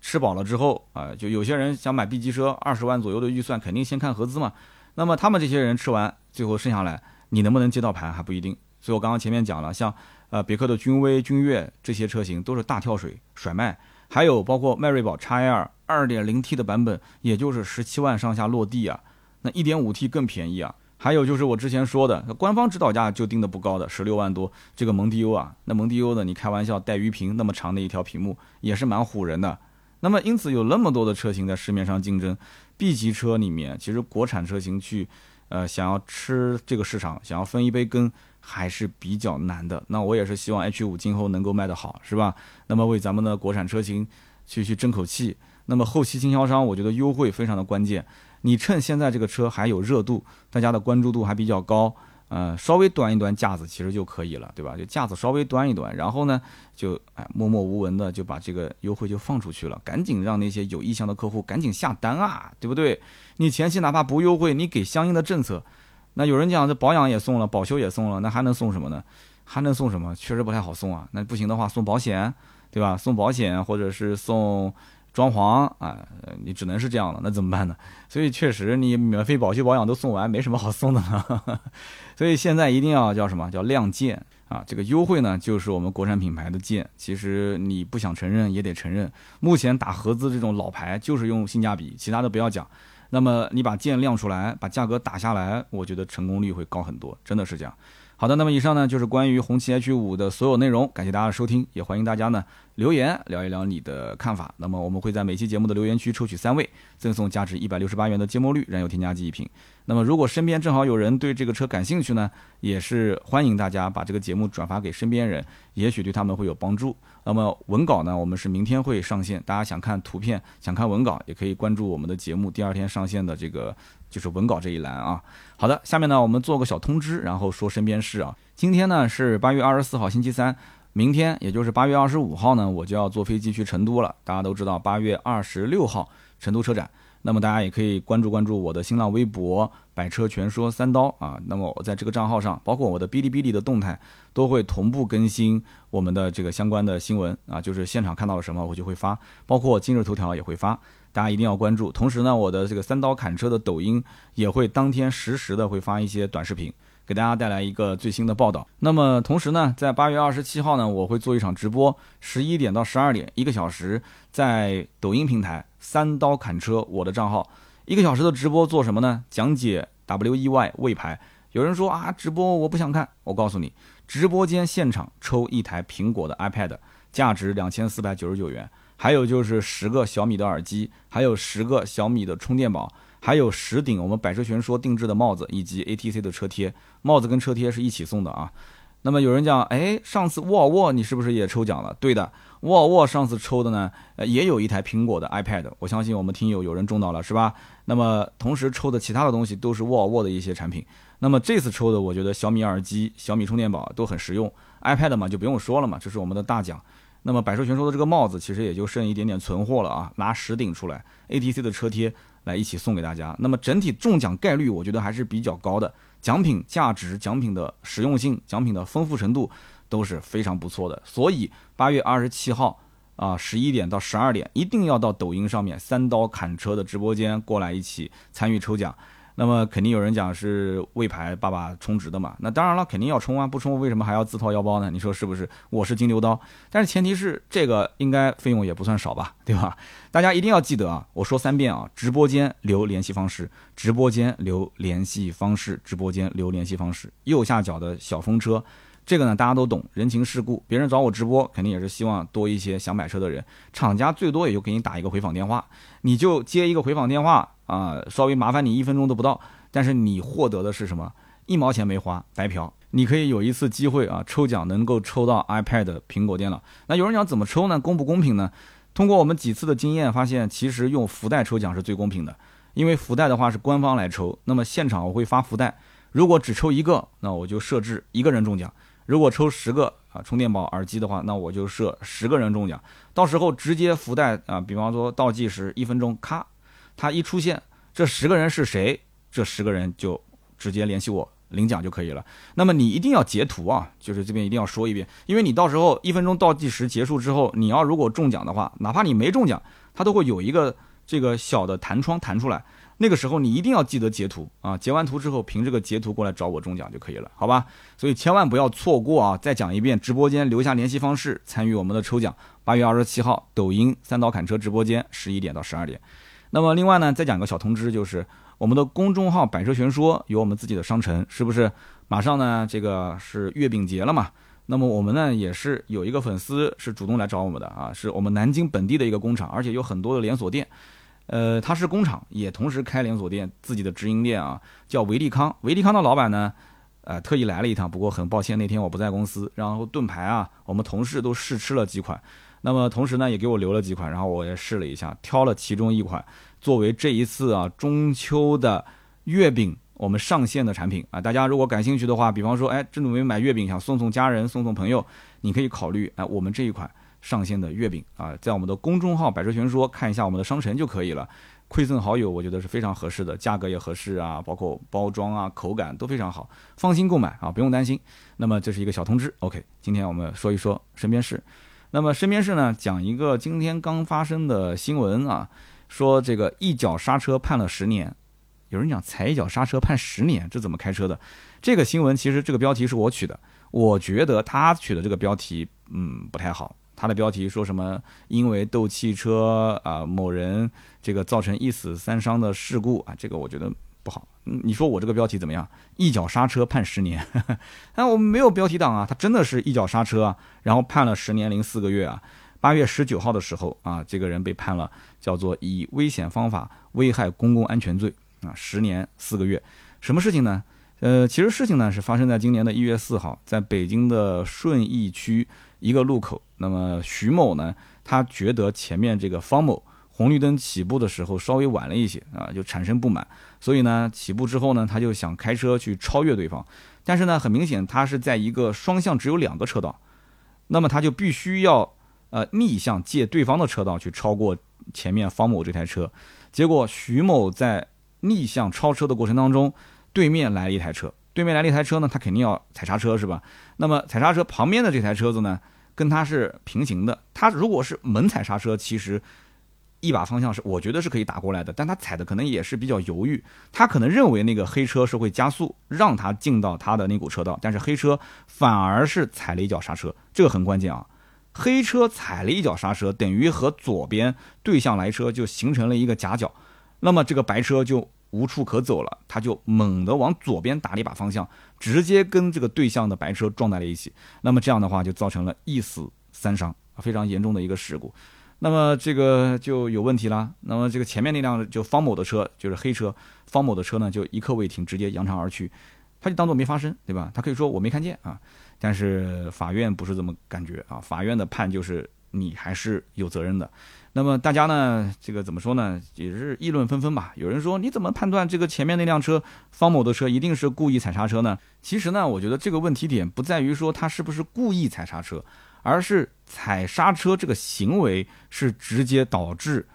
吃饱了之后啊，就有些人想买 B 级车，二十万左右的预算，肯定先看合资嘛。那么他们这些人吃完，最后剩下来，你能不能接到盘还不一定。所以我刚刚前面讲了，像呃别克的君威、君越这些车型都是大跳水甩卖，还有包括迈锐宝 XL 2.0T 的版本，也就是十七万上下落地啊。那一点五 T 更便宜啊。还有就是我之前说的，官方指导价就定的不高的十六万多，这个蒙迪欧啊，那蒙迪欧的你开玩笑带鱼屏那么长的一条屏幕也是蛮唬人的。那么因此有那么多的车型在市面上竞争，B 级车里面其实国产车型去，呃想要吃这个市场，想要分一杯羹还是比较难的。那我也是希望 H 五今后能够卖得好，是吧？那么为咱们的国产车型去去争口气。那么后期经销商我觉得优惠非常的关键。你趁现在这个车还有热度，大家的关注度还比较高，呃，稍微端一端架子其实就可以了，对吧？就架子稍微端一端，然后呢，就哎默默无闻的就把这个优惠就放出去了，赶紧让那些有意向的客户赶紧下单啊，对不对？你前期哪怕不优惠，你给相应的政策，那有人讲这保养也送了，保修也送了，那还能送什么呢？还能送什么？确实不太好送啊。那不行的话，送保险，对吧？送保险或者是送。装潢啊，你只能是这样了，那怎么办呢？所以确实，你免费保修保养都送完，没什么好送的了。所以现在一定要叫什么叫亮剑啊？这个优惠呢，就是我们国产品牌的剑。其实你不想承认也得承认，目前打合资这种老牌就是用性价比，其他的不要讲。那么你把剑亮出来，把价格打下来，我觉得成功率会高很多，真的是这样。好的，那么以上呢就是关于红旗 H 五的所有内容，感谢大家的收听，也欢迎大家呢留言聊一聊你的看法。那么我们会在每期节目的留言区抽取三位，赠送价值一百六十八元的芥末绿燃油添加剂一瓶。那么如果身边正好有人对这个车感兴趣呢，也是欢迎大家把这个节目转发给身边人，也许对他们会有帮助。那么文稿呢，我们是明天会上线，大家想看图片、想看文稿，也可以关注我们的节目，第二天上线的这个。就是文稿这一栏啊。好的，下面呢我们做个小通知，然后说身边事啊。今天呢是八月二十四号星期三，明天也就是八月二十五号呢，我就要坐飞机去成都了。大家都知道八月二十六号成都车展，那么大家也可以关注关注我的新浪微博“百车全说三刀”啊。那么我在这个账号上，包括我的哔哩哔哩的动态，都会同步更新我们的这个相关的新闻啊。就是现场看到了什么，我就会发，包括今日头条也会发。大家一定要关注，同时呢，我的这个三刀砍车的抖音也会当天实时的会发一些短视频，给大家带来一个最新的报道。那么同时呢，在八月二十七号呢，我会做一场直播，十一点到十二点，一个小时，在抖音平台三刀砍车我的账号，一个小时的直播做什么呢？讲解 W E Y 魏牌。有人说啊，直播我不想看，我告诉你，直播间现场抽一台苹果的 iPad，价值两千四百九十九元。还有就是十个小米的耳机，还有十个小米的充电宝，还有十顶我们百车全说定制的帽子，以及 ATC 的车贴。帽子跟车贴是一起送的啊。那么有人讲，哎，上次沃尔沃你是不是也抽奖了？对的，沃尔沃上次抽的呢，也有一台苹果的 iPad。我相信我们听友有人中到了，是吧？那么同时抽的其他的东西都是沃尔沃的一些产品。那么这次抽的，我觉得小米耳机、小米充电宝都很实用，iPad 嘛就不用说了嘛，这是我们的大奖。那么百兽全说的这个帽子其实也就剩一点点存货了啊，拿十顶出来，ATC 的车贴来一起送给大家。那么整体中奖概率我觉得还是比较高的，奖品价值、奖品的实用性、奖品的丰富程度都是非常不错的。所以八月二十七号啊，十一点到十二点一定要到抖音上面三刀砍车的直播间过来一起参与抽奖。那么肯定有人讲是魏牌爸爸充值的嘛？那当然了，肯定要充啊！不充为什么还要自掏腰包呢？你说是不是？我是金牛刀，但是前提是这个应该费用也不算少吧，对吧？大家一定要记得啊！我说三遍啊！直播间留联系方式，直播间留联系方式，直播间留联系方式。右下角的小风车，这个呢大家都懂，人情世故。别人找我直播，肯定也是希望多一些想买车的人。厂家最多也就给你打一个回访电话，你就接一个回访电话。啊，稍微麻烦你一分钟都不到，但是你获得的是什么？一毛钱没花，白嫖。你可以有一次机会啊，抽奖能够抽到 iPad 苹果电脑。那有人讲怎么抽呢？公不公平呢？通过我们几次的经验发现，其实用福袋抽奖是最公平的，因为福袋的话是官方来抽，那么现场我会发福袋，如果只抽一个，那我就设置一个人中奖；如果抽十个啊充电宝、耳机的话，那我就设十个人中奖。到时候直接福袋啊，比方说倒计时一分钟，咔。他一出现，这十个人是谁？这十个人就直接联系我，领奖就可以了。那么你一定要截图啊，就是这边一定要说一遍，因为你到时候一分钟倒计时结束之后，你要如果中奖的话，哪怕你没中奖，它都会有一个这个小的弹窗弹出来。那个时候你一定要记得截图啊，截完图之后凭这个截图过来找我中奖就可以了，好吧？所以千万不要错过啊！再讲一遍，直播间留下联系方式参与我们的抽奖。八月二十七号，抖音三刀砍车直播间，十一点到十二点。那么另外呢，再讲个小通知，就是我们的公众号“百车全说”有我们自己的商城，是不是？马上呢，这个是月饼节了嘛？那么我们呢，也是有一个粉丝是主动来找我们的啊，是我们南京本地的一个工厂，而且有很多的连锁店。呃，他是工厂，也同时开连锁店，自己的直营店啊，叫维利康。维利康的老板呢，呃，特意来了一趟，不过很抱歉那天我不在公司。然后盾牌啊，我们同事都试吃了几款，那么同时呢，也给我留了几款，然后我也试了一下，挑了其中一款作为这一次啊中秋的月饼我们上线的产品啊。大家如果感兴趣的话，比方说，哎，正准备买月饼，想送送家人、送送朋友，你可以考虑哎，我们这一款。上线的月饼啊，在我们的公众号“百车全说”看一下我们的商城就可以了。馈赠好友，我觉得是非常合适的，价格也合适啊，包括包装啊、口感都非常好，放心购买啊，不用担心。那么这是一个小通知，OK。今天我们说一说身边事。那么身边事呢，讲一个今天刚发生的新闻啊，说这个一脚刹车判了十年。有人讲踩一脚刹车判十年，这怎么开车的？这个新闻其实这个标题是我取的，我觉得他取的这个标题嗯不太好。他的标题说什么？因为斗汽车啊，某人这个造成一死三伤的事故啊，这个我觉得不好。你说我这个标题怎么样？一脚刹车判十年？但我们没有标题党啊，他真的是一脚刹车，然后判了十年零四个月啊。八月十九号的时候啊，这个人被判了叫做以危险方法危害公共安全罪啊，十年四个月。什么事情呢？呃，其实事情呢是发生在今年的一月四号，在北京的顺义区。一个路口，那么徐某呢，他觉得前面这个方某红绿灯起步的时候稍微晚了一些啊，就产生不满，所以呢，起步之后呢，他就想开车去超越对方，但是呢，很明显他是在一个双向只有两个车道，那么他就必须要呃逆向借对方的车道去超过前面方某这台车，结果徐某在逆向超车的过程当中，对面来了一台车。对面来了一台车呢，他肯定要踩刹车，是吧？那么踩刹车旁边的这台车子呢，跟他是平行的。他如果是猛踩刹车，其实一把方向是我觉得是可以打过来的，但他踩的可能也是比较犹豫。他可能认为那个黑车是会加速让他进到他的那股车道，但是黑车反而是踩了一脚刹车，这个很关键啊！黑车踩了一脚刹车，等于和左边对向来车就形成了一个夹角，那么这个白车就。无处可走了，他就猛地往左边打了一把方向，直接跟这个对向的白车撞在了一起。那么这样的话就造成了一死三伤，非常严重的一个事故。那么这个就有问题了。那么这个前面那辆就方某的车，就是黑车，方某的车呢就一刻未停，直接扬长而去，他就当做没发生，对吧？他可以说我没看见啊。但是法院不是这么感觉啊，法院的判就是你还是有责任的。那么大家呢，这个怎么说呢？也是议论纷纷吧。有人说，你怎么判断这个前面那辆车方某的车一定是故意踩刹车呢？其实呢，我觉得这个问题点不在于说他是不是故意踩刹车，而是踩刹车这个行为是直接导致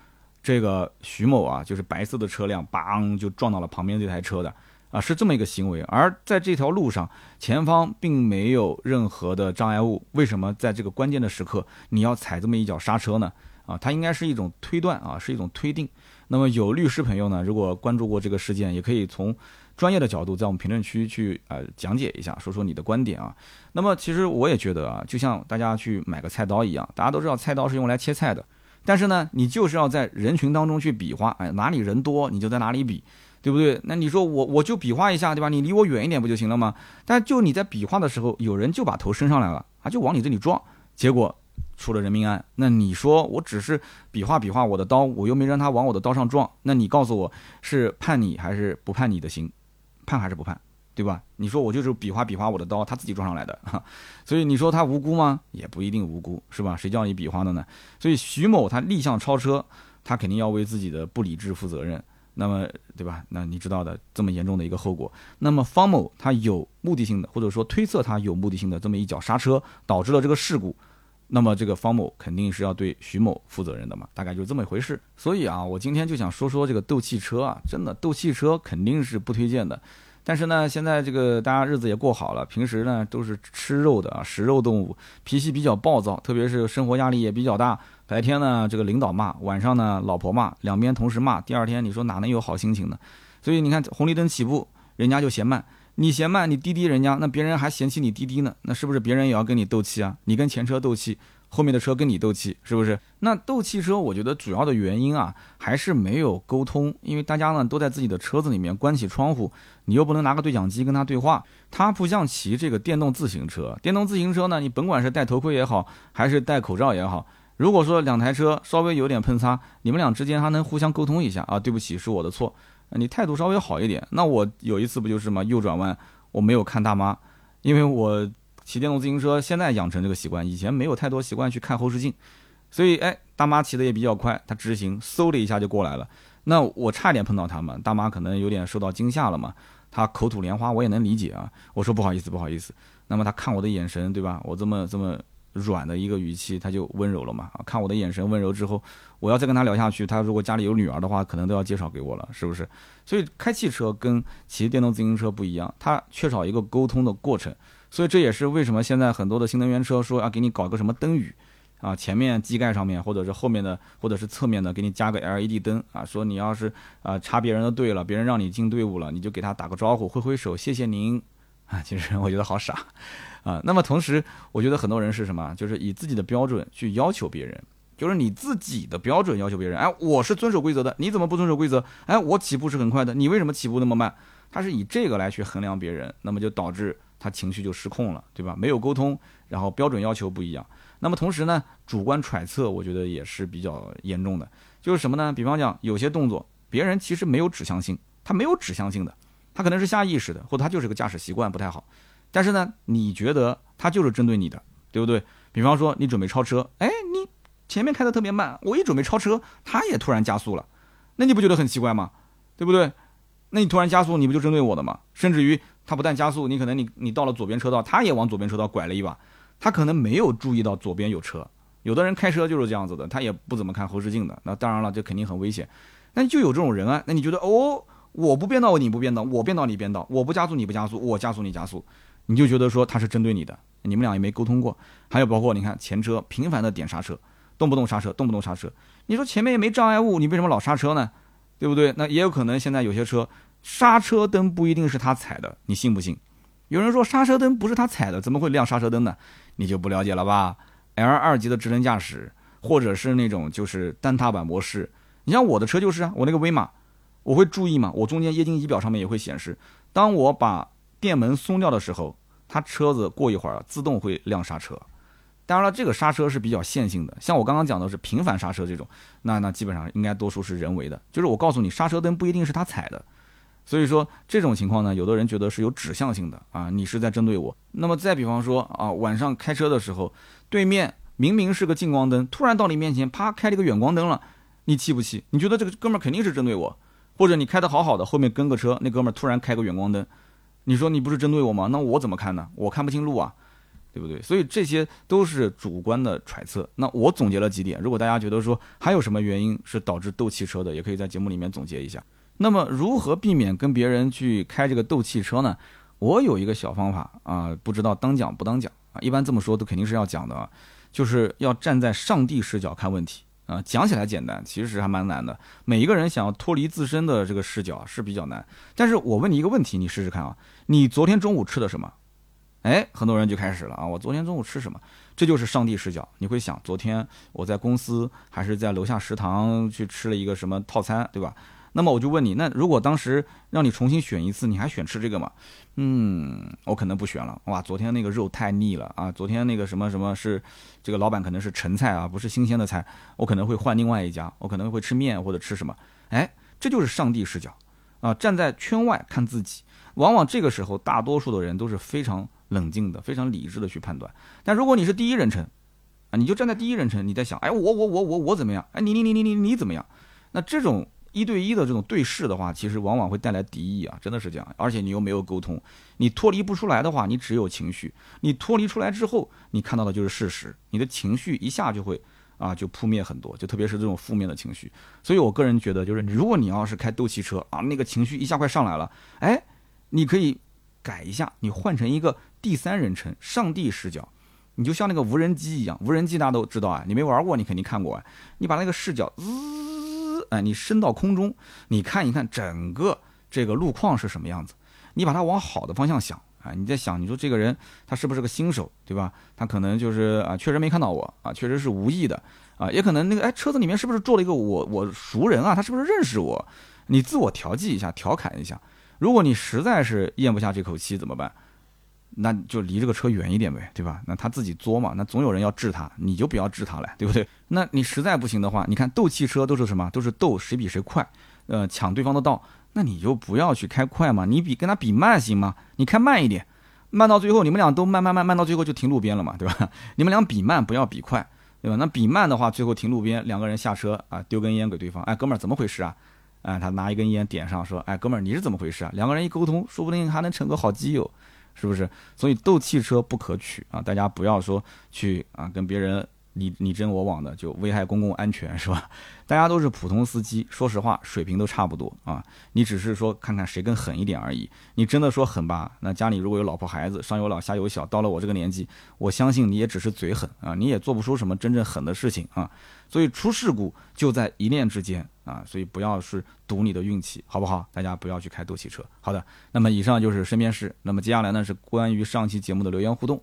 这个徐某啊，就是白色的车辆，邦就撞到了旁边这台车的啊，是这么一个行为。而在这条路上，前方并没有任何的障碍物，为什么在这个关键的时刻你要踩这么一脚刹车呢？啊，它应该是一种推断啊，是一种推定。那么有律师朋友呢，如果关注过这个事件，也可以从专业的角度在我们评论区去呃讲解一下，说说你的观点啊。那么其实我也觉得啊，就像大家去买个菜刀一样，大家都知道菜刀是用来切菜的，但是呢，你就是要在人群当中去比划，哎，哪里人多你就在哪里比，对不对？那你说我我就比划一下，对吧？你离我远一点不就行了吗？但就你在比划的时候，有人就把头伸上来了啊，就往你这里撞，结果。出了人命案，那你说我只是比划比划我的刀，我又没让他往我的刀上撞，那你告诉我是判你还是不判你的刑？判还是不判，对吧？你说我就是比划比划我的刀，他自己撞上来的，所以你说他无辜吗？也不一定无辜，是吧？谁叫你比划的呢？所以徐某他逆向超车，他肯定要为自己的不理智负责任，那么对吧？那你知道的这么严重的一个后果，那么方某他有目的性的，或者说推测他有目的性的这么一脚刹车，导致了这个事故。那么这个方某肯定是要对徐某负责任的嘛，大概就这么一回事。所以啊，我今天就想说说这个斗气车啊，真的斗气车肯定是不推荐的。但是呢，现在这个大家日子也过好了，平时呢都是吃肉的啊，食肉动物，脾气比较暴躁，特别是生活压力也比较大。白天呢，这个领导骂，晚上呢，老婆骂，两边同时骂，第二天你说哪能有好心情呢？所以你看，红绿灯起步，人家就嫌慢，你嫌慢，你滴滴人家，那别人还嫌弃你滴滴呢，那是不是别人也要跟你斗气啊？你跟前车斗气。后面的车跟你斗气，是不是？那斗气车，我觉得主要的原因啊，还是没有沟通。因为大家呢都在自己的车子里面关起窗户，你又不能拿个对讲机跟他对话。他不像骑这个电动自行车，电动自行车呢，你甭管是戴头盔也好，还是戴口罩也好，如果说两台车稍微有点碰擦，你们俩之间还能互相沟通一下啊，对不起，是我的错，你态度稍微好一点。那我有一次不就是嘛，右转弯我没有看大妈，因为我。骑电动自行车现在养成这个习惯，以前没有太多习惯去看后视镜，所以哎，大妈骑的也比较快，她直行，嗖的一下就过来了。那我差点碰到他们，大妈可能有点受到惊吓了嘛，她口吐莲花，我也能理解啊。我说不好意思，不好意思。那么她看我的眼神，对吧？我这么这么软的一个语气，他就温柔了嘛。啊，看我的眼神温柔之后，我要再跟他聊下去，他如果家里有女儿的话，可能都要介绍给我了，是不是？所以开汽车跟骑电动自行车不一样，它缺少一个沟通的过程。所以这也是为什么现在很多的新能源车说要给你搞个什么灯语，啊，前面机盖上面或者是后面的或者是侧面的给你加个 LED 灯啊，说你要是啊插别人的队了，别人让你进队伍了，你就给他打个招呼，挥挥手，谢谢您，啊，其实我觉得好傻，啊，那么同时我觉得很多人是什么，就是以自己的标准去要求别人，就是你自己的标准要求别人，哎，我是遵守规则的，你怎么不遵守规则？哎，我起步是很快的，你为什么起步那么慢？他是以这个来去衡量别人，那么就导致。他情绪就失控了，对吧？没有沟通，然后标准要求不一样。那么同时呢，主观揣测，我觉得也是比较严重的。就是什么呢？比方讲，有些动作，别人其实没有指向性，他没有指向性的，他可能是下意识的，或者他就是个驾驶习惯不太好。但是呢，你觉得他就是针对你的，对不对？比方说，你准备超车，哎，你前面开的特别慢，我一准备超车，他也突然加速了，那你不觉得很奇怪吗？对不对？那你突然加速，你不就针对我的吗？甚至于。他不但加速，你可能你你到了左边车道，他也往左边车道拐了一把，他可能没有注意到左边有车。有的人开车就是这样子的，他也不怎么看后视镜的。那当然了，这肯定很危险。那就有这种人啊。那你觉得哦，我不变道你不变道，我变道你变道，我不加速你不加速，我加速你加速，你就觉得说他是针对你的。你们俩也没沟通过。还有包括你看前车频繁的点刹车，动不动刹车，动不动刹车。你说前面也没障碍物，你为什么老刹车呢？对不对？那也有可能现在有些车。刹车灯不一定是他踩的，你信不信？有人说刹车灯不是他踩的，怎么会亮刹车灯呢？你就不了解了吧？L 二级的智能驾驶，或者是那种就是单踏板模式，你像我的车就是啊，我那个威马，我会注意嘛，我中间液晶仪表上面也会显示，当我把电门松掉的时候，它车子过一会儿自动会亮刹车。当然了，这个刹车是比较线性的，像我刚刚讲的是频繁刹车这种，那那基本上应该多数是人为的，就是我告诉你，刹车灯不一定是他踩的。所以说这种情况呢，有的人觉得是有指向性的啊，你是在针对我。那么再比方说啊，晚上开车的时候，对面明明是个近光灯，突然到你面前，啪开了个远光灯了，你气不气？你觉得这个哥们儿肯定是针对我，或者你开的好好的，后面跟个车，那哥们儿突然开个远光灯，你说你不是针对我吗？那我怎么看呢？我看不清路啊，对不对？所以这些都是主观的揣测。那我总结了几点，如果大家觉得说还有什么原因是导致斗汽车的，也可以在节目里面总结一下。那么如何避免跟别人去开这个斗气车呢？我有一个小方法啊，不知道当讲不当讲啊。一般这么说都肯定是要讲的啊，就是要站在上帝视角看问题啊。讲起来简单，其实还蛮难的。每一个人想要脱离自身的这个视角是比较难。但是我问你一个问题，你试试看啊。你昨天中午吃的什么？哎，很多人就开始了啊。我昨天中午吃什么？这就是上帝视角。你会想，昨天我在公司还是在楼下食堂去吃了一个什么套餐，对吧？那么我就问你，那如果当时让你重新选一次，你还选吃这个吗？嗯，我可能不选了。哇，昨天那个肉太腻了啊！昨天那个什么什么是这个老板可能是陈菜啊，不是新鲜的菜，我可能会换另外一家，我可能会吃面或者吃什么。哎，这就是上帝视角啊！站在圈外看自己，往往这个时候大多数的人都是非常冷静的、非常理智的去判断。但如果你是第一人称啊，你就站在第一人称，你在想，哎，我我我我我怎么样？哎，你你你你你你怎么样？那这种。一对一的这种对视的话，其实往往会带来敌意啊，真的是这样。而且你又没有沟通，你脱离不出来的话，你只有情绪。你脱离出来之后，你看到的就是事实，你的情绪一下就会啊就扑灭很多，就特别是这种负面的情绪。所以我个人觉得，就是如果你要是开斗气车啊，那个情绪一下快上来了，哎，你可以改一下，你换成一个第三人称上帝视角，你就像那个无人机一样，无人机大家都知道啊，你没玩过，你肯定看过啊。你把那个视角滋，哎，你升到空中，你看一看整个这个路况是什么样子，你把它往好的方向想。啊，你在想，你说这个人他是不是个新手，对吧？他可能就是啊，确实没看到我啊，确实是无意的啊，也可能那个哎，车子里面是不是坐了一个我我熟人啊？他是不是认识我？你自我调剂一下，调侃一下。如果你实在是咽不下这口气怎么办？那就离这个车远一点呗，对吧？那他自己作嘛，那总有人要治他，你就不要治他了，对不对？那你实在不行的话，你看斗汽车都是什么？都是斗谁比谁快，呃，抢对方的道。那你就不要去开快嘛，你比跟他比慢行吗？你开慢一点，慢到最后你们俩都慢慢慢慢到最后就停路边了嘛，对吧？你们俩比慢不要比快，对吧？那比慢的话，最后停路边，两个人下车啊，丢根烟给对方，哎，哥们儿怎么回事啊？哎，他拿一根烟点上，说，哎，哥们儿你是怎么回事啊？两个人一沟通，说不定还能成个好基友，是不是？所以斗气车不可取啊，大家不要说去啊跟别人。你你争我往的就危害公共安全 是吧？大家都是普通司机，说实话水平都差不多啊。你只是说看看谁更狠一点而已。你真的说狠吧？那家里如果有老婆孩子，上有老下有小，到了我这个年纪，我相信你也只是嘴狠啊，你也做不出什么真正狠的事情啊。所以出事故就在一念之间啊，所以不要是赌你的运气，好不好？大家不要去开斗气车。好的，那么以上就是身边事。那么接下来呢是关于上期节目的留言互动。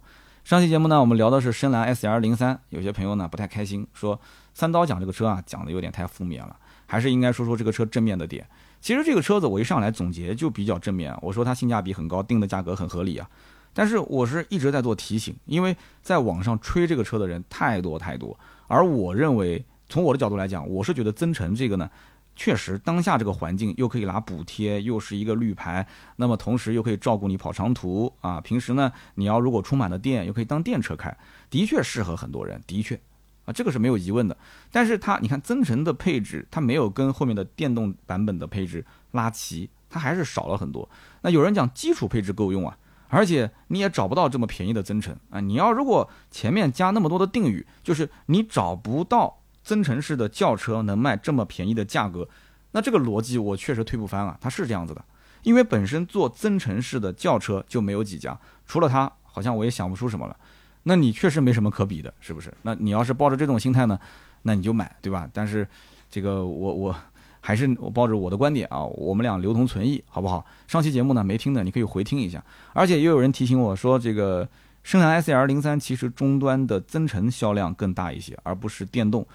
上期节目呢，我们聊的是深蓝 S R 零三，有些朋友呢不太开心，说三刀讲这个车啊，讲的有点太负面了，还是应该说说这个车正面的点。其实这个车子我一上来总结就比较正面，我说它性价比很高，定的价格很合理啊。但是我是一直在做提醒，因为在网上吹这个车的人太多太多，而我认为从我的角度来讲，我是觉得增程这个呢。确实，当下这个环境又可以拿补贴，又是一个绿牌，那么同时又可以照顾你跑长途啊。平时呢，你要如果充满了电，又可以当电车开，的确适合很多人，的确啊，这个是没有疑问的。但是它，你看增程的配置，它没有跟后面的电动版本的配置拉齐，它还是少了很多。那有人讲基础配置够用啊，而且你也找不到这么便宜的增程啊。你要如果前面加那么多的定语，就是你找不到。增程式的轿车能卖这么便宜的价格，那这个逻辑我确实推不翻啊！它是这样子的，因为本身做增程式的轿车就没有几家，除了它，好像我也想不出什么了。那你确实没什么可比的，是不是？那你要是抱着这种心态呢，那你就买，对吧？但是这个我我还是我抱着我的观点啊，我们俩留同存异，好不好？上期节目呢没听的，你可以回听一下。而且也有人提醒我说，这个深蓝 S L 零三其实终端的增程销量更大一些，而不是电动。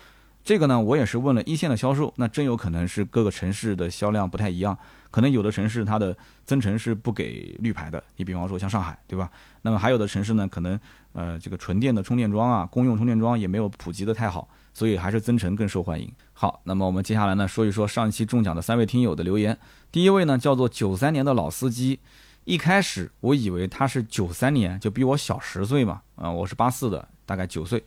这个呢，我也是问了一线的销售，那真有可能是各个城市的销量不太一样，可能有的城市它的增程是不给绿牌的，你比方说像上海，对吧？那么还有的城市呢，可能呃这个纯电的充电桩啊，公用充电桩也没有普及的太好，所以还是增程更受欢迎。好，那么我们接下来呢说一说上一期中奖的三位听友的留言。第一位呢叫做九三年的老司机，一开始我以为他是九三年，就比我小十岁嘛，啊，我是八四的，大概九岁。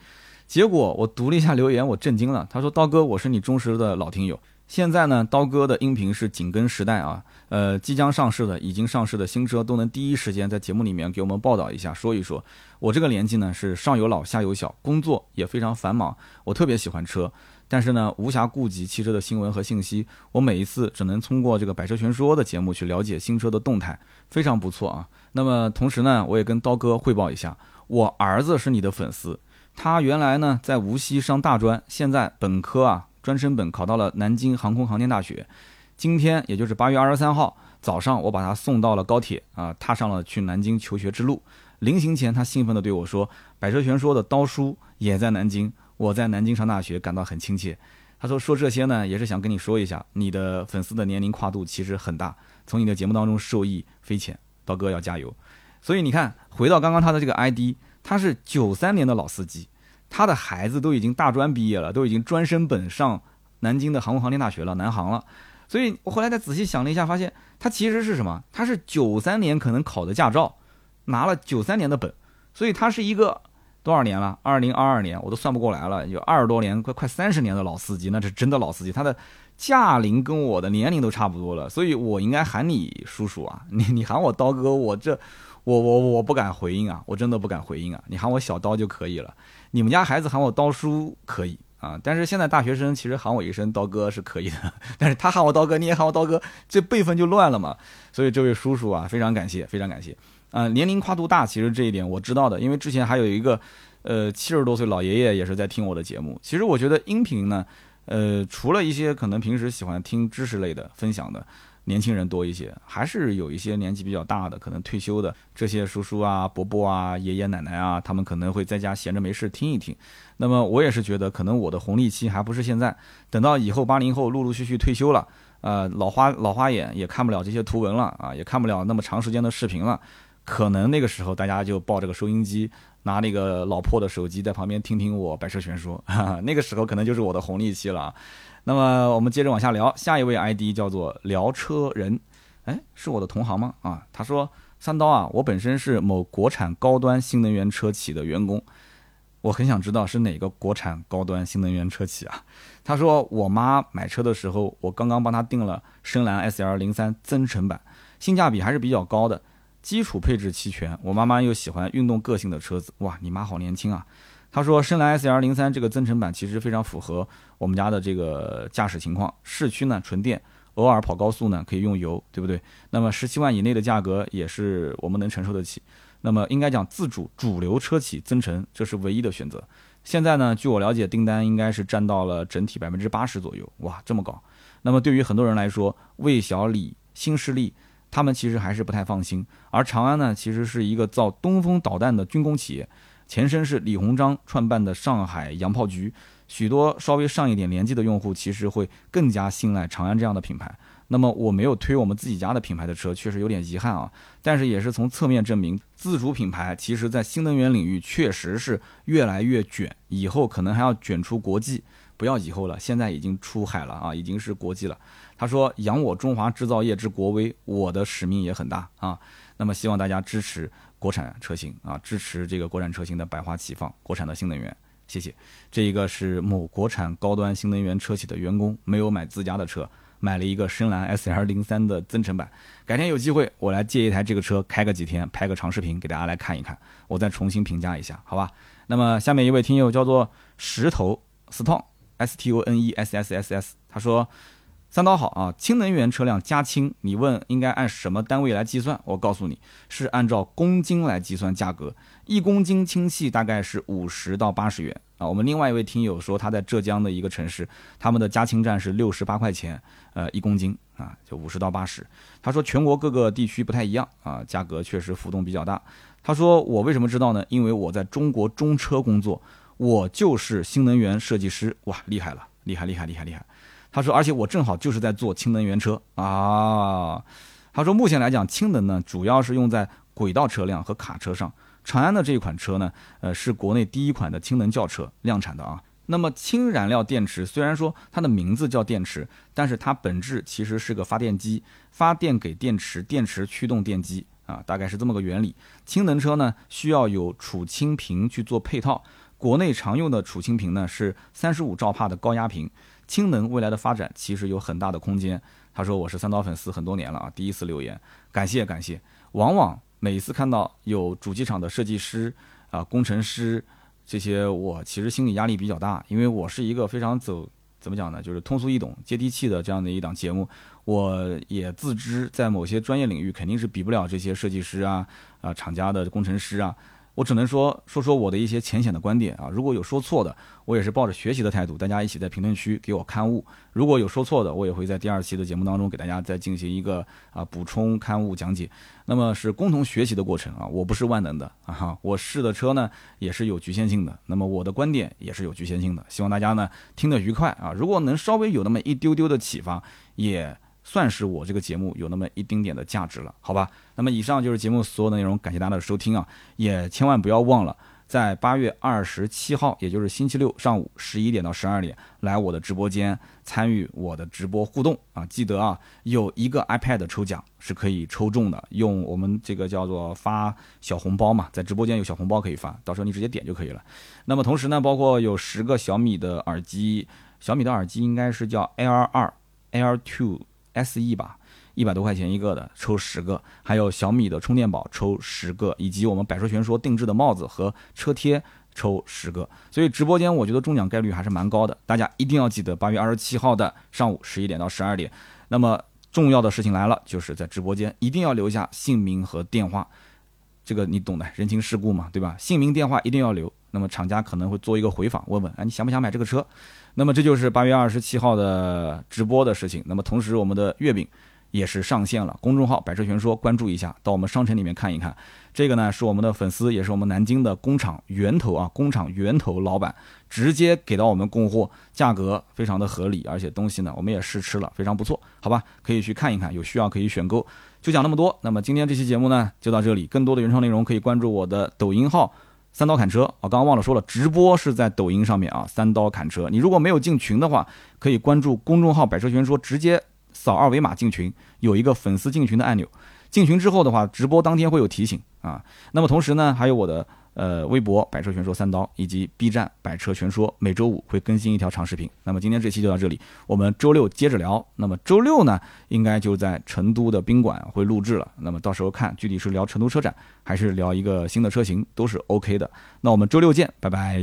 结果我读了一下留言，我震惊了。他说：“刀哥，我是你忠实的老听友。现在呢，刀哥的音频是紧跟时代啊。呃，即将上市的、已经上市的新车都能第一时间在节目里面给我们报道一下，说一说。我这个年纪呢是上有老下有小，工作也非常繁忙。我特别喜欢车，但是呢无暇顾及汽车的新闻和信息。我每一次只能通过这个《百车全说》的节目去了解新车的动态，非常不错啊。那么同时呢，我也跟刀哥汇报一下，我儿子是你的粉丝。”他原来呢在无锡上大专，现在本科啊专升本考到了南京航空航天大学。今天也就是八月二十三号早上，我把他送到了高铁啊，踏上了去南京求学之路。临行前，他兴奋地对我说：“百车全说的刀叔也在南京，我在南京上大学，感到很亲切。”他说：“说这些呢，也是想跟你说一下，你的粉丝的年龄跨度其实很大，从你的节目当中受益匪浅。刀哥要加油。”所以你看，回到刚刚他的这个 ID。他是九三年的老司机，他的孩子都已经大专毕业了，都已经专升本上南京的航空航天大学了，南航了。所以我后来再仔细想了一下，发现他其实是什么？他是九三年可能考的驾照，拿了九三年的本，所以他是一个多少年了？二零二二年我都算不过来了，有二十多年，快快三十年的老司机，那是真的老司机。他的驾龄跟我的年龄都差不多了，所以我应该喊你叔叔啊，你你喊我刀哥，我这。我我我不敢回应啊，我真的不敢回应啊！你喊我小刀就可以了，你们家孩子喊我刀叔可以啊。但是现在大学生其实喊我一声刀哥是可以的，但是他喊我刀哥，你也喊我刀哥，这辈分就乱了嘛。所以这位叔叔啊，非常感谢，非常感谢。啊，年龄跨度大，其实这一点我知道的，因为之前还有一个呃七十多岁老爷爷也是在听我的节目。其实我觉得音频呢，呃，除了一些可能平时喜欢听知识类的分享的。年轻人多一些，还是有一些年纪比较大的，可能退休的这些叔叔啊、伯伯啊、爷爷奶奶啊，他们可能会在家闲着没事听一听。那么我也是觉得，可能我的红利期还不是现在，等到以后八零后陆陆续续退休了，呃，老花老花眼也看不了这些图文了啊，也看不了那么长时间的视频了，可能那个时候大家就抱着个收音机，拿那个老破的手机在旁边听听我百车全说，那个时候可能就是我的红利期了。那么我们接着往下聊，下一位 ID 叫做聊车人，哎，是我的同行吗？啊，他说三刀啊，我本身是某国产高端新能源车企的员工，我很想知道是哪个国产高端新能源车企啊？他说我妈买车的时候，我刚刚帮她订了深蓝 SL 零三增程版，性价比还是比较高的，基础配置齐全。我妈妈又喜欢运动个性的车子，哇，你妈好年轻啊！他说深蓝 S L 零三这个增程版其实非常符合我们家的这个驾驶情况，市区呢纯电，偶尔跑高速呢可以用油，对不对？那么十七万以内的价格也是我们能承受得起。那么应该讲自主主流车企增程，这是唯一的选择。现在呢，据我了解，订单应该是占到了整体百分之八十左右，哇，这么高。那么对于很多人来说，魏小李、新势力，他们其实还是不太放心。而长安呢，其实是一个造东风导弹的军工企业。前身是李鸿章创办的上海洋炮局，许多稍微上一点年纪的用户其实会更加信赖长安这样的品牌。那么我没有推我们自己家的品牌的车，确实有点遗憾啊。但是也是从侧面证明，自主品牌其实在新能源领域确实是越来越卷，以后可能还要卷出国际。不要以后了，现在已经出海了啊，已经是国际了。他说：“扬我中华制造业之国威，我的使命也很大啊。”那么希望大家支持。国产车型啊，支持这个国产车型的百花齐放，国产的新能源，谢谢。这一个是某国产高端新能源车企的员工，没有买自家的车，买了一个深蓝 S L 零三的增程版。改天有机会，我来借一台这个车开个几天，拍个长视频给大家来看一看，我再重新评价一下，好吧？那么下面一位听友叫做石头 Stone S T O N E S S S S，他说。三刀好啊！氢能源车辆加氢，你问应该按什么单位来计算？我告诉你是按照公斤来计算价格，一公斤氢气大概是五十到八十元啊。我们另外一位听友说他在浙江的一个城市，他们的加氢站是六十八块钱，呃，一公斤啊，就五十到八十。他说全国各个地区不太一样啊，价格确实浮动比较大。他说我为什么知道呢？因为我在中国中车工作，我就是新能源设计师。哇，厉害了，厉害厉害厉害厉害！他说，而且我正好就是在做氢能源车啊。他说，目前来讲，氢能呢主要是用在轨道车辆和卡车上。长安的这一款车呢，呃，是国内第一款的氢能轿车量产的啊。那么，氢燃料电池虽然说它的名字叫电池，但是它本质其实是个发电机，发电给电池，电池驱动电机啊，大概是这么个原理。氢能车呢需要有储氢瓶去做配套，国内常用的储氢瓶呢是三十五兆帕的高压瓶。氢能未来的发展其实有很大的空间。他说我是三刀粉丝很多年了啊，第一次留言，感谢感谢。往往每一次看到有主机厂的设计师啊、工程师这些，我其实心理压力比较大，因为我是一个非常走怎么讲呢，就是通俗易懂、接地气的这样的一档节目。我也自知在某些专业领域肯定是比不了这些设计师啊、啊厂家的工程师啊。我只能说说说我的一些浅显的观点啊，如果有说错的，我也是抱着学习的态度，大家一起在评论区给我刊物。如果有说错的，我也会在第二期的节目当中给大家再进行一个啊补充刊物讲解。那么是共同学习的过程啊，我不是万能的啊，哈我试的车呢也是有局限性的，那么我的观点也是有局限性的，希望大家呢听得愉快啊，如果能稍微有那么一丢丢的启发，也。算是我这个节目有那么一丁点的价值了，好吧？那么以上就是节目所有的内容，感谢大家的收听啊！也千万不要忘了，在八月二十七号，也就是星期六上午十一点到十二点，来我的直播间参与我的直播互动啊！记得啊，有一个 iPad 抽奖是可以抽中的，用我们这个叫做发小红包嘛，在直播间有小红包可以发，到时候你直接点就可以了。那么同时呢，包括有十个小米的耳机，小米的耳机应该是叫 Air 二、Air Two。S E 吧，一百多块钱一个的，抽十个；还有小米的充电宝，抽十个，以及我们百说全说定制的帽子和车贴，抽十个。所以直播间我觉得中奖概率还是蛮高的，大家一定要记得八月二十七号的上午十一点到十二点。那么重要的事情来了，就是在直播间一定要留下姓名和电话，这个你懂的，人情世故嘛，对吧？姓名电话一定要留。那么厂家可能会做一个回访，问问，哎，你想不想买这个车？那么这就是八月二十七号的直播的事情。那么同时，我们的月饼。也是上线了，公众号“百车全说”，关注一下，到我们商城里面看一看。这个呢是我们的粉丝，也是我们南京的工厂源头啊，工厂源头老板直接给到我们供货，价格非常的合理，而且东西呢我们也试吃了，非常不错，好吧，可以去看一看，有需要可以选购。就讲那么多，那么今天这期节目呢就到这里，更多的原创内容可以关注我的抖音号“三刀砍车”。啊刚刚忘了说了，直播是在抖音上面啊，“三刀砍车”。你如果没有进群的话，可以关注公众号“百车全说”，直接。扫二维码进群，有一个粉丝进群的按钮。进群之后的话，直播当天会有提醒啊。那么同时呢，还有我的呃微博“百车全说三刀”以及 B 站“百车全说”，每周五会更新一条长视频。那么今天这期就到这里，我们周六接着聊。那么周六呢，应该就在成都的宾馆会录制了。那么到时候看具体是聊成都车展，还是聊一个新的车型，都是 OK 的。那我们周六见，拜拜。